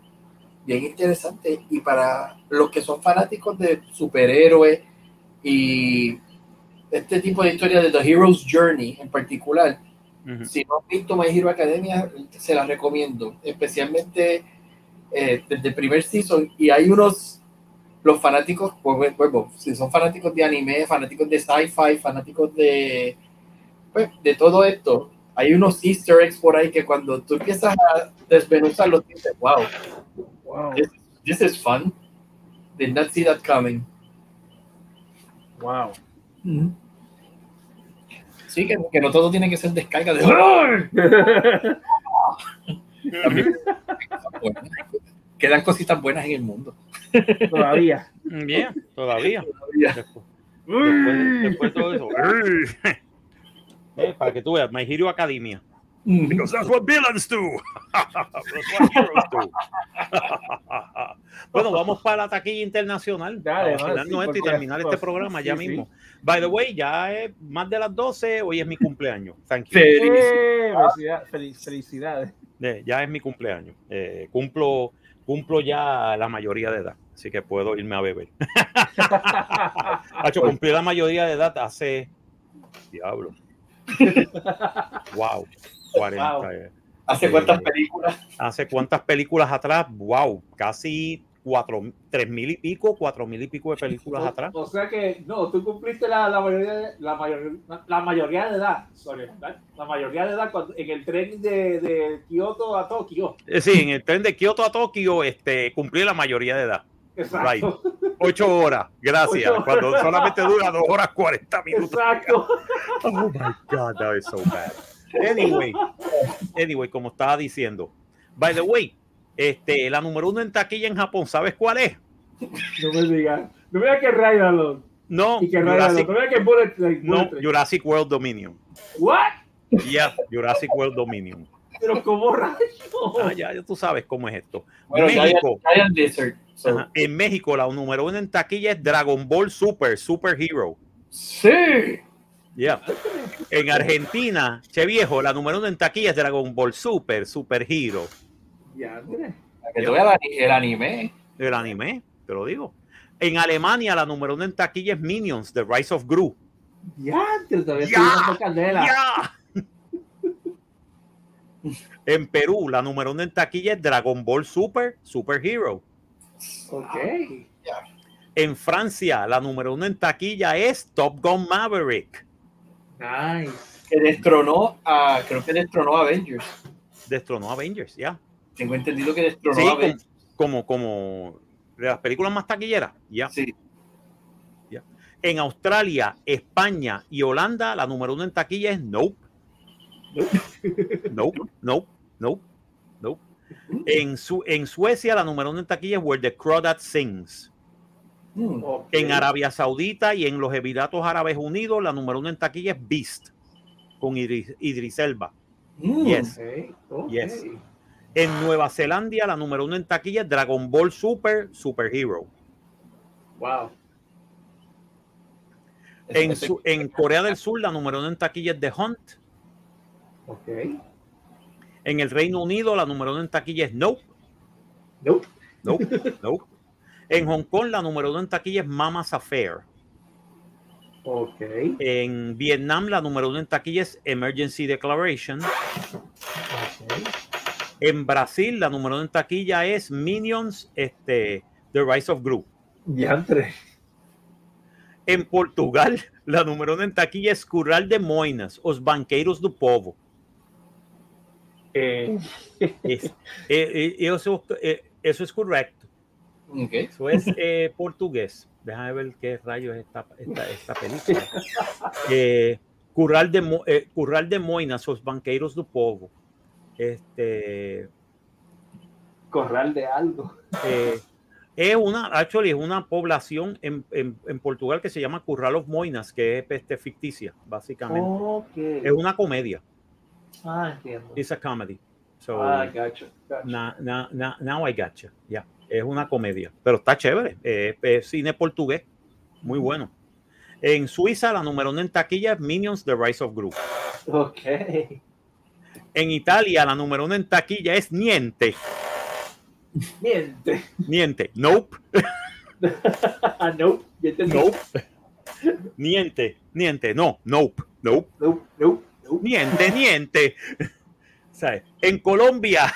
bien interesante. Y para los que son fanáticos de superhéroes y este tipo de historia de The Hero's Journey en particular, Si no han visto My Hero Academia, se las recomiendo, especialmente eh, desde el primer season. Y hay unos, los fanáticos, pues, bueno, si son fanáticos de anime, fanáticos de sci-fi, fanáticos de, pues, de todo esto, hay unos easter eggs por ahí que cuando tú empiezas a desmenuzarlos, dices, wow, Wow. this, this is fun. Did not see that coming. Wow. Sí, que, que no todo tiene que ser descarga de... También quedan cositas buenas en el mundo. Todavía. Bien, todavía. Después, después, después de todo eso. Eh, para que tú veas, My Hero Academia. Because that's what villains do. that's what heroes do. bueno, vamos para la taquilla internacional. Dale, para sí, y terminar este programa sí, ya sí. mismo. By the way, ya es más de las 12. Hoy es mi cumpleaños. Thank you. Eh, felicidad- fel- felicidades. Eh, ya es mi cumpleaños. Eh, cumplo, cumplo ya la mayoría de edad. Así que puedo irme a beber. Hacho, cumplí la mayoría de edad hace. Diablo. wow. 40. Wow. eh. ¿Hace cuántas películas? ¿Hace cuántas películas atrás? Wow. Casi cuatro, tres mil y pico, cuatro mil y pico de películas O- atrás. O, sea que, no, tú cumpliste la, la mayoría de, la, mayor, la mayoría de edad, sorry, la mayoría de edad cuando, en el tren de, de Kioto a Tokio. Eh, Sí, en el tren de Kioto a Tokio este, cumplí la mayoría de edad. Exacto. Ocho horas, gracias. Ocho horas. Cuando solamente dura dos horas cuarenta minutos. Exacto. Oh my God, that is so bad. Anyway, anyway, como estaba diciendo. By the way, este, la número uno en taquilla en Japón, ¿sabes cuál es? No me digas. No me digas que Ryan No, y que Ryan Jurassic, No me digas que Bullet no, Bullet. Jurassic World Dominion. What? Yeah, Jurassic World Dominion. Pero como rayos. Ah, ya, ya tú sabes cómo es esto. Bueno, México. Giant, Giant Lizard. So, Ajá. En México, la número uno en taquilla es Dragon Ball Super, Super Hero. Sí. Yeah. En Argentina, che viejo, la número uno en taquilla es Dragon Ball Super, Super Hero. Tú veas el, anime. El anime, te lo digo. En Alemania, la número uno en taquilla es Minions, The Rise of Gru. Ya, todavía Ya. estoy candela. ¡Ya! En Perú, la número uno en taquilla es Dragon Ball Super, Super Hero. Ok. En Francia, la número uno en taquilla es Top Gun Maverick. Nice. Que destronó a. Creo que destronó a Avengers. Destronó a Avengers, ya. Tengo entendido que destronó Sí, a Avengers. como, como de las películas más taquilleras, ya. Sí. En Australia, España y Holanda, la número uno en taquilla es Nope. Nope, nope, nope, nope. En, su, en Suecia, la número uno en taquilla es Where the Crawdad Sings. Mm. En Arabia Saudita y en los Emiratos Árabes Unidos, la número uno en taquilla es Beast, con Idris, Idris Elba. Mm. Yes. Yes. En Nueva Zelanda, la número uno en taquilla es Dragon Ball Super, Super Hero. Wow. En, su- en Corea del Sur, la número uno en taquilla es The Hunt. Ok. En el Reino Unido, la número uno en taquilla es Nope. Nope. Nope, nope. En Hong Kong, la número uno en taquilla es Mama's Affair. Ok. En Vietnam, la número uno en taquilla es Emergency Declaration. Ok. En Brasil, la número uno en taquilla es Minions, este, The Rise of Gru. Andrés. En Portugal, la número uno en taquilla es Curral de Moinas, Os Banqueiros do Povo. Eh, Es- eh, eh, eso, eh, eso es correcto. Ok. Eso es eh, portugués. Déjame ver qué rayos es esta, esta, esta película. Eh, Curral, de, Mo- eh, Curral de Moinas, Os Banqueiros do Povo. Este, corral de algo. eh, es una, actually, es una población en, en- en Portugal que se llama Curral of Moinas, que es este, ficticia, básicamente. Ok. Es una comedia. Ah, entiendo. It's a comedy. So, Ah, gacho. gacho. na- na- na- now I gotcha. Ya, es una comedia, pero está chévere. Eh, es cine portugués, muy bueno. En Suiza, la número uno en taquilla es Minions The Rise of Gru. Ok. En Italia, la número uno en taquilla es Niente. Miente. Niente. Nope. Ah, no. Ya entendí. Nope. Niente. Niente. No. Nope. Nope. Nope, nope, nope. Niente. Niente. ¿Sabes? En Colombia.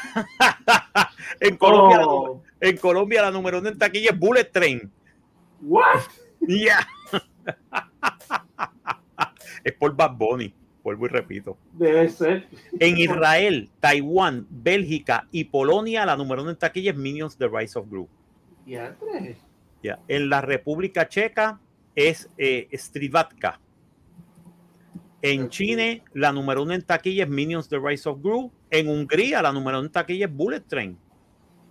en Colombia, la, Oh, en Colombia, la número uno en taquilla es Bullet Train. what? Ya. es por Bad Bunny. Vuelvo y repito. Debe ser. En Israel, Taiwán, Bélgica y Polonia, la número uno en taquilla es Minions The Rise of Gru. Y Andrés. Ya. En la República Checa es eh, Strivatka. En. Chile, la número uno en taquilla es Minions The Rise of Gru. En Hungría, la número uno en taquilla es Bullet Train.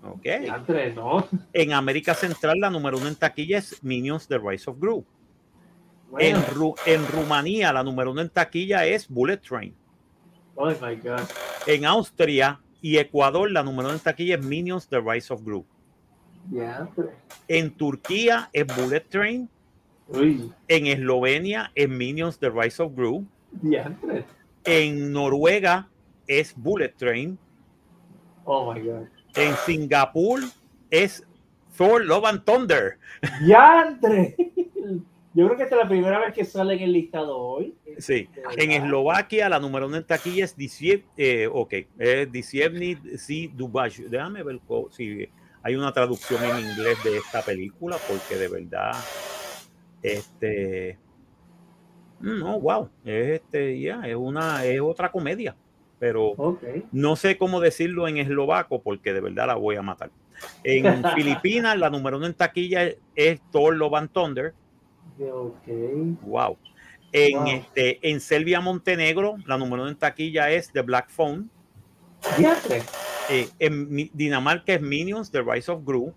Ok. Y Andrés, no. En América Central, la número uno en taquilla es Minions The Rise of Gru. Bueno. En, Ru- en Rumanía, la número uno en taquilla es Bullet Train. Oh my God. En Austria y Ecuador, la número uno en taquilla es Minions The Rise of Gru. En Turquía es Bullet Train. Uy. En Eslovenia es Minions The Rise of Gru. En Noruega es Bullet Train. Oh my God. En Singapur es Thor Love and Thunder. ¡Diantre! Yo creo que esta es la primera vez que sale en el listado hoy. Sí. De En verdad. Eslovaquia, la número uno en taquilla es Disiep, eh, ok, es Disievny Si Dubaj. Déjame ver si hay una traducción en inglés de esta película, porque de verdad, este, no, wow, es este, ya, es una, es otra comedia, pero no sé cómo decirlo en eslovaco, porque de verdad la voy a matar. En Filipinas, la número uno en taquilla es, Thor Love and Thunder. Ok. Wow. En, Wow. este, en Serbia, Montenegro, la número uno en taquilla es The Black Phone. Eh, en Dinamarca es Minions, The Rise of Gru.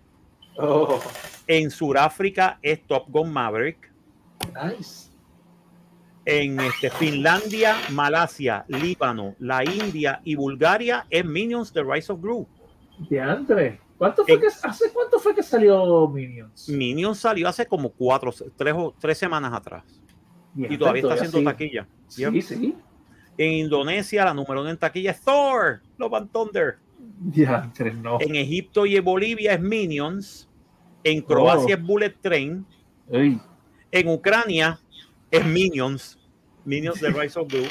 Oh, En Sudáfrica es Top Gun Maverick. nice. En este, Finlandia, Malasia, Líbano, la India y Bulgaria es Minions The Rise of Gru. Diantre. ¿Cuánto fue En- que, ¿Hace cuánto fue que salió Minions? Minions salió hace como cuatro, tres, tres semanas atrás. Y todavía está haciendo sí. taquilla. Sí, sí. En Indonesia, la número uno en taquilla es Thor, Love and Thunder. Diantre, no. En Egipto y en Bolivia es Minions. En Croacia Oh. es Bullet Train. En Ucrania es Minions. Minions de Rise of Gru.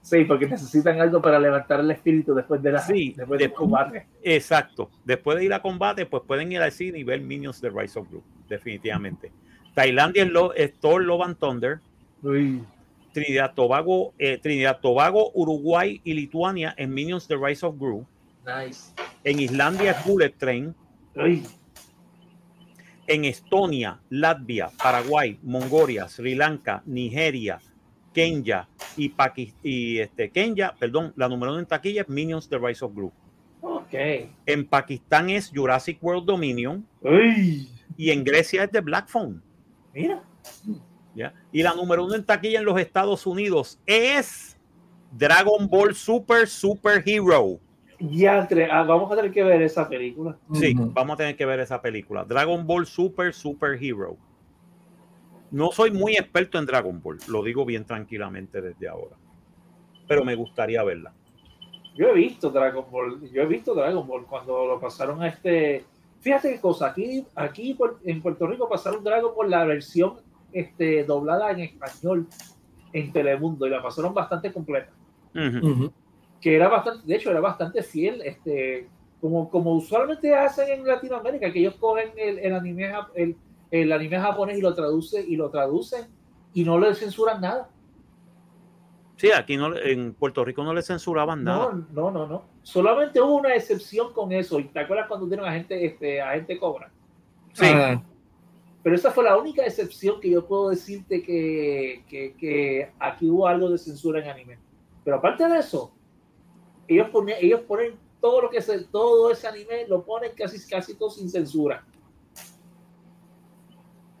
Sí, porque necesitan algo para levantar el espíritu después de la Sí, después del después- combate. Exacto. Después de ir a combate, pues pueden ir al cine y ver Minions de Rise of Gru. Definitivamente. Tailandia es, lo, es Thor, Love and Thunder. Uy. Trinidad, Tobago, eh, Trinidad, Tobago, Uruguay y Lituania en Minions The Rise of Gru. Nice. En Islandia es Bullet Train. Uy. En Estonia, Latvia, Paraguay, Mongolia, Sri Lanka, Nigeria, Kenya y Pakistán y este Kenya, perdón, la número uno en taquilla es Minions The Rise of Gru. Ok. En Pakistán es Jurassic World Dominion Uy. y en Grecia es The Black Phone. Mira. ¿ya? Y la número uno en taquilla en los Estados Unidos es Dragon Ball Super Super Hero. Diantre. Ah, vamos a tener que ver esa película. Sí, vamos a tener que ver esa película. Dragon Ball Super Super Hero. No soy muy experto en Dragon Ball, lo digo bien tranquilamente desde ahora. Pero me gustaría verla. Yo he visto Dragon Ball. Yo he visto Dragon Ball cuando lo pasaron a este. Fíjate qué cosa. Aquí, aquí en Puerto Rico pasaron Dragon Ball la versión este, doblada en español en Telemundo y la pasaron bastante completa. Que era bastante, de hecho, era bastante fiel, este, como, como usualmente hacen en Latinoamérica, que ellos cogen el, el anime, el, el anime japonés y lo traducen y lo traducen y no le censuran nada. Sí, aquí no, en Puerto Rico no le censuraban nada. No, no, no, no. Solamente hubo una excepción con eso. ¿Y te acuerdas cuando dieron a gente, este, a gente cobra? Sí. Ah, Pero esa fue la única excepción que yo puedo decirte que, que, que aquí hubo algo de censura en anime. Pero aparte de eso, ellos ponen, ellos ponen todo lo que se, todo ese anime lo ponen casi, casi todo sin censura.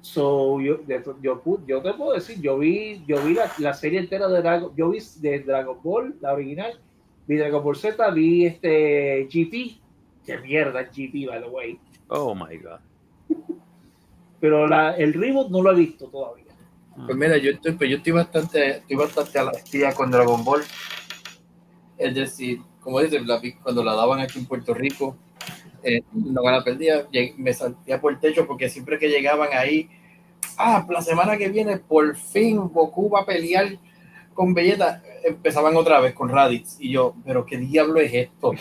So, yo, yo, yo te puedo decir, yo vi, yo vi la, la serie entera de Dragon, yo vi de Dragon Ball, la original, vi Dragon Ball Z, vi este GT, que mierda es GT, by the way. Oh my God. Pero la, el reboot no lo he visto todavía. Pues mira, yo estoy, pues yo estoy bastante, estoy bastante a la con Dragon Ball. Es decir, como dices, la cuando la daban aquí en Puerto Rico, eh, no me la perdía, me salía por el techo porque siempre que llegaban ahí, ah, la semana que viene por fin Goku va a pelear con Vegeta, empezaban otra vez con Raditz y yo, pero qué diablo es esto.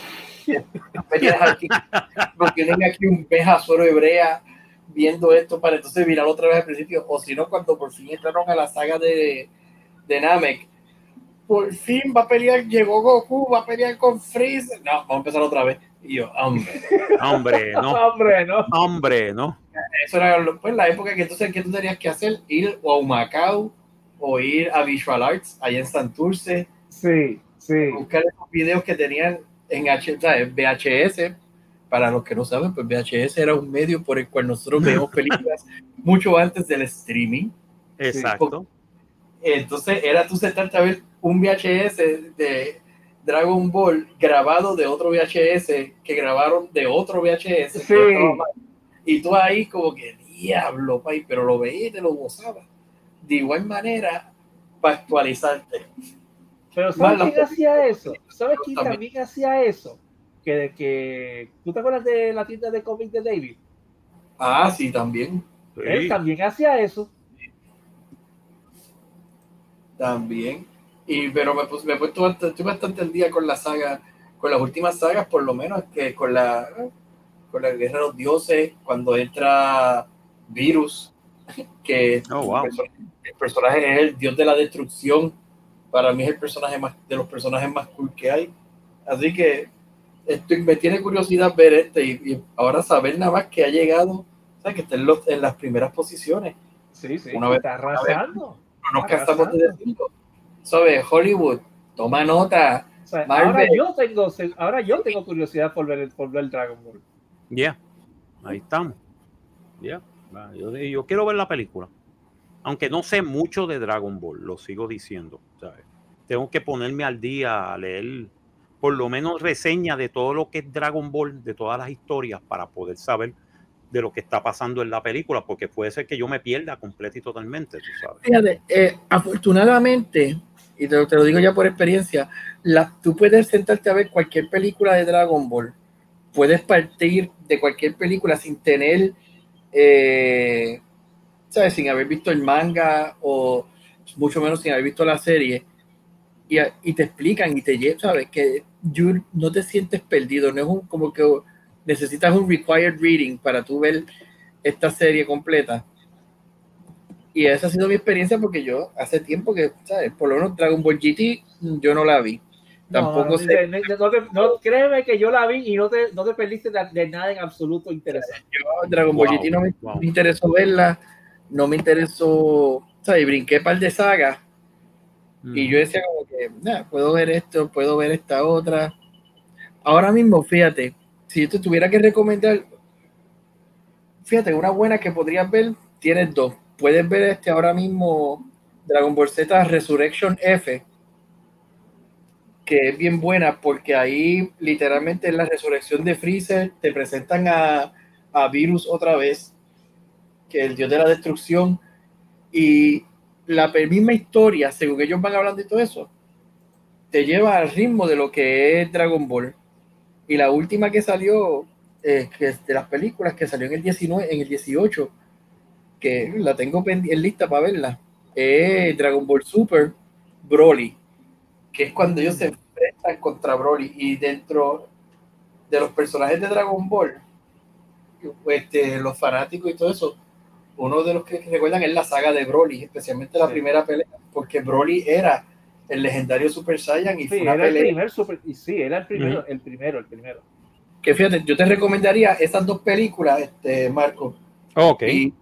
Aquí, porque tienen aquí un peja solo hebrea viendo esto para entonces mirar otra vez al principio, o si no, cuando por fin entraron a la saga de, de Namek, por fin va a pelear, llegó Goku, va a pelear con Freeze, no, vamos a empezar otra vez, y yo, hombre, Hombre, no. Hombre, no. Hombre, no. eso era pues, la época que entonces, ¿qué tú tenías que hacer? Ir o a Humacao, o ir a Visual Arts, allá en Santurce, Sí, sí. buscar esos videos que tenían en H, VHS. Para los que no saben, pues VHS era un medio por el cual nosotros veíamos películas mucho antes del streaming. Exacto. Entonces era tú sentarte a ver un VHS de Dragon Ball grabado de otro VHS que grabaron de otro VHS. Sí. Y tú ahí como que diablo, pay, pero lo veías y te lo gozabas. De igual manera, para actualizarte. Pero ¿sabes Bueno, quién hacía eso? ¿Sabes quién también. también hacía eso? Que, que, ¿Tú te acuerdas de la tienda de cómics de David? Ah, sí, también. Él Sí. también hacía eso. También. Y, pero me, pus- me he puesto bastante, estoy bastante al día con la saga, con las últimas sagas, por lo menos, que con la, con la Guerra de los Dioses, cuando entra Virus, que Oh, wow. el, personaje, el personaje es el dios de la destrucción. Para mí es el personaje más, de los personajes más cool que hay. Así que estoy, me tiene curiosidad ver este y, y ahora saber nada más que ha llegado, o sea, que está en, los- en las primeras posiciones. Sí, sí. Una vez- está arrasando. No nos cansamos de decirlo. ¿Sabes? Hollywood, toma nota. O sea, Marvel. ahora yo tengo, ahora yo tengo curiosidad por ver, por ver Dragon Ball. Ya. Ahí estamos. Ya. Va, Yo, yo quiero ver la película. aunque no sé mucho de Dragon Ball, lo sigo diciendo. ¿sabes? Tengo que ponerme al día a leer por lo menos reseña de todo lo que es Dragon Ball, de todas las historias, para poder saber de lo que está pasando en la película, porque puede ser que yo me pierda completo y totalmente, tú sabes. Fíjate, eh, afortunadamente, y te, te, lo digo ya por experiencia, la, tú puedes sentarte a ver cualquier película de Dragon Ball, puedes partir de cualquier película sin tener, eh, ¿sabes? Sin haber visto el manga o mucho menos sin haber visto la serie. Y, y te explican y te llevan, ¿sabes? Que you, no te sientes perdido, no es un, como que necesitas un required reading para tú ver esta serie completa. Y esa ha sido mi experiencia porque yo hace tiempo que, ¿sabes? Por lo menos Dragon Ball GT yo no la vi. Tampoco no, sé. No, no, no, créeme que yo la vi y no te, no te perdiste de, de nada en absoluto interesante. Yo, Dragon Ball wow, GT no me, wow. me, interesó verla, no me interesó, ¿sabes? Brinqué un par de sagas mm. y yo decía como que, nah, puedo ver esto, puedo ver esta otra. Ahora mismo, fíjate, si yo te tuviera que recomendar, fíjate, una buena que podrías ver, tienes dos. Puedes ver este ahora mismo Dragon Ball Z Resurrection F, que es bien buena porque ahí literalmente en la resurrección de Freezer te presentan a, a Virus otra vez, que es el dios de la destrucción, y la misma historia, según ellos van hablando y todo eso, te lleva al ritmo de lo que es Dragon Ball. Y la última que salió, eh, que es de las películas, que salió en el 19, en el 18, que la tengo en lista para verla, es Dragon Ball Super Broly, que es cuando ellos se enfrentan contra Broly. Y dentro de los personajes de Dragon Ball, este, los fanáticos y todo eso, uno de los que recuerdan es la saga de Broly, especialmente la sí. primera pelea, porque Broly era el legendario Super Saiyan y sí, fue una era pelea. El primer super, y sí, era el primero, uh -huh. el primero, el primero. Que fíjate, yo te recomendaría esas dos películas, este, Marco. Ok. Y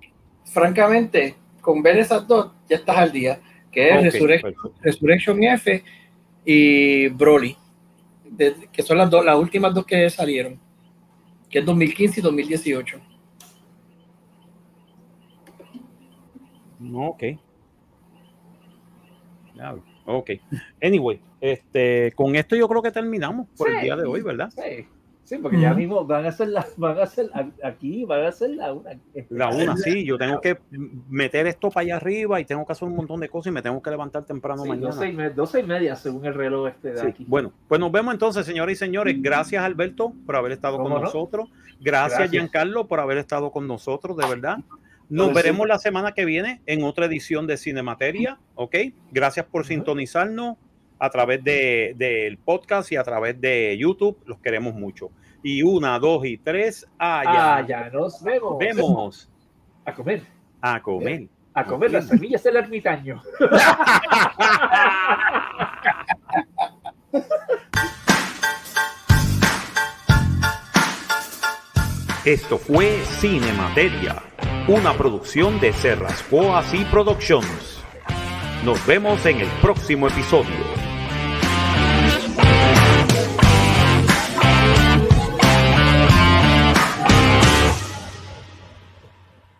francamente, con ver esas dos, ya estás al día, que es okay, Resurrection, Resurrection F y Broly, de, que son las, dos, las últimas dos que salieron, que es 2015 y 2018. Ok. Ok. Anyway, este, con esto yo creo que terminamos por sí, el día de hoy, ¿verdad? Sí. Sí, porque ya mismo van a hacer la, van a hacer aquí, van a hacer la una. La una, sí, yo tengo que meter esto para allá arriba y tengo que hacer un montón de cosas y me tengo que levantar temprano sí, mañana. 12 y, media, 12 y media según el reloj este de sí. aquí. Bueno, pues nos vemos entonces, señoras y señores. Gracias, Alberto, por haber estado con no? nosotros. Gracias, Gracias, Giancarlo, por haber estado con nosotros, de verdad. Nos veremos la semana que viene en otra edición de Cinemateria, ¿ok? Gracias por sintonizarnos a través del de, podcast y a través de YouTube. Los queremos mucho. Y una, dos y tres, allá. Allá nos vemos. Vemos. A comer. A comer. A comer las semillas del ermitaño. Esto fue Cinemateria, una producción de Serrascoas y Productions. Nos vemos en el próximo episodio.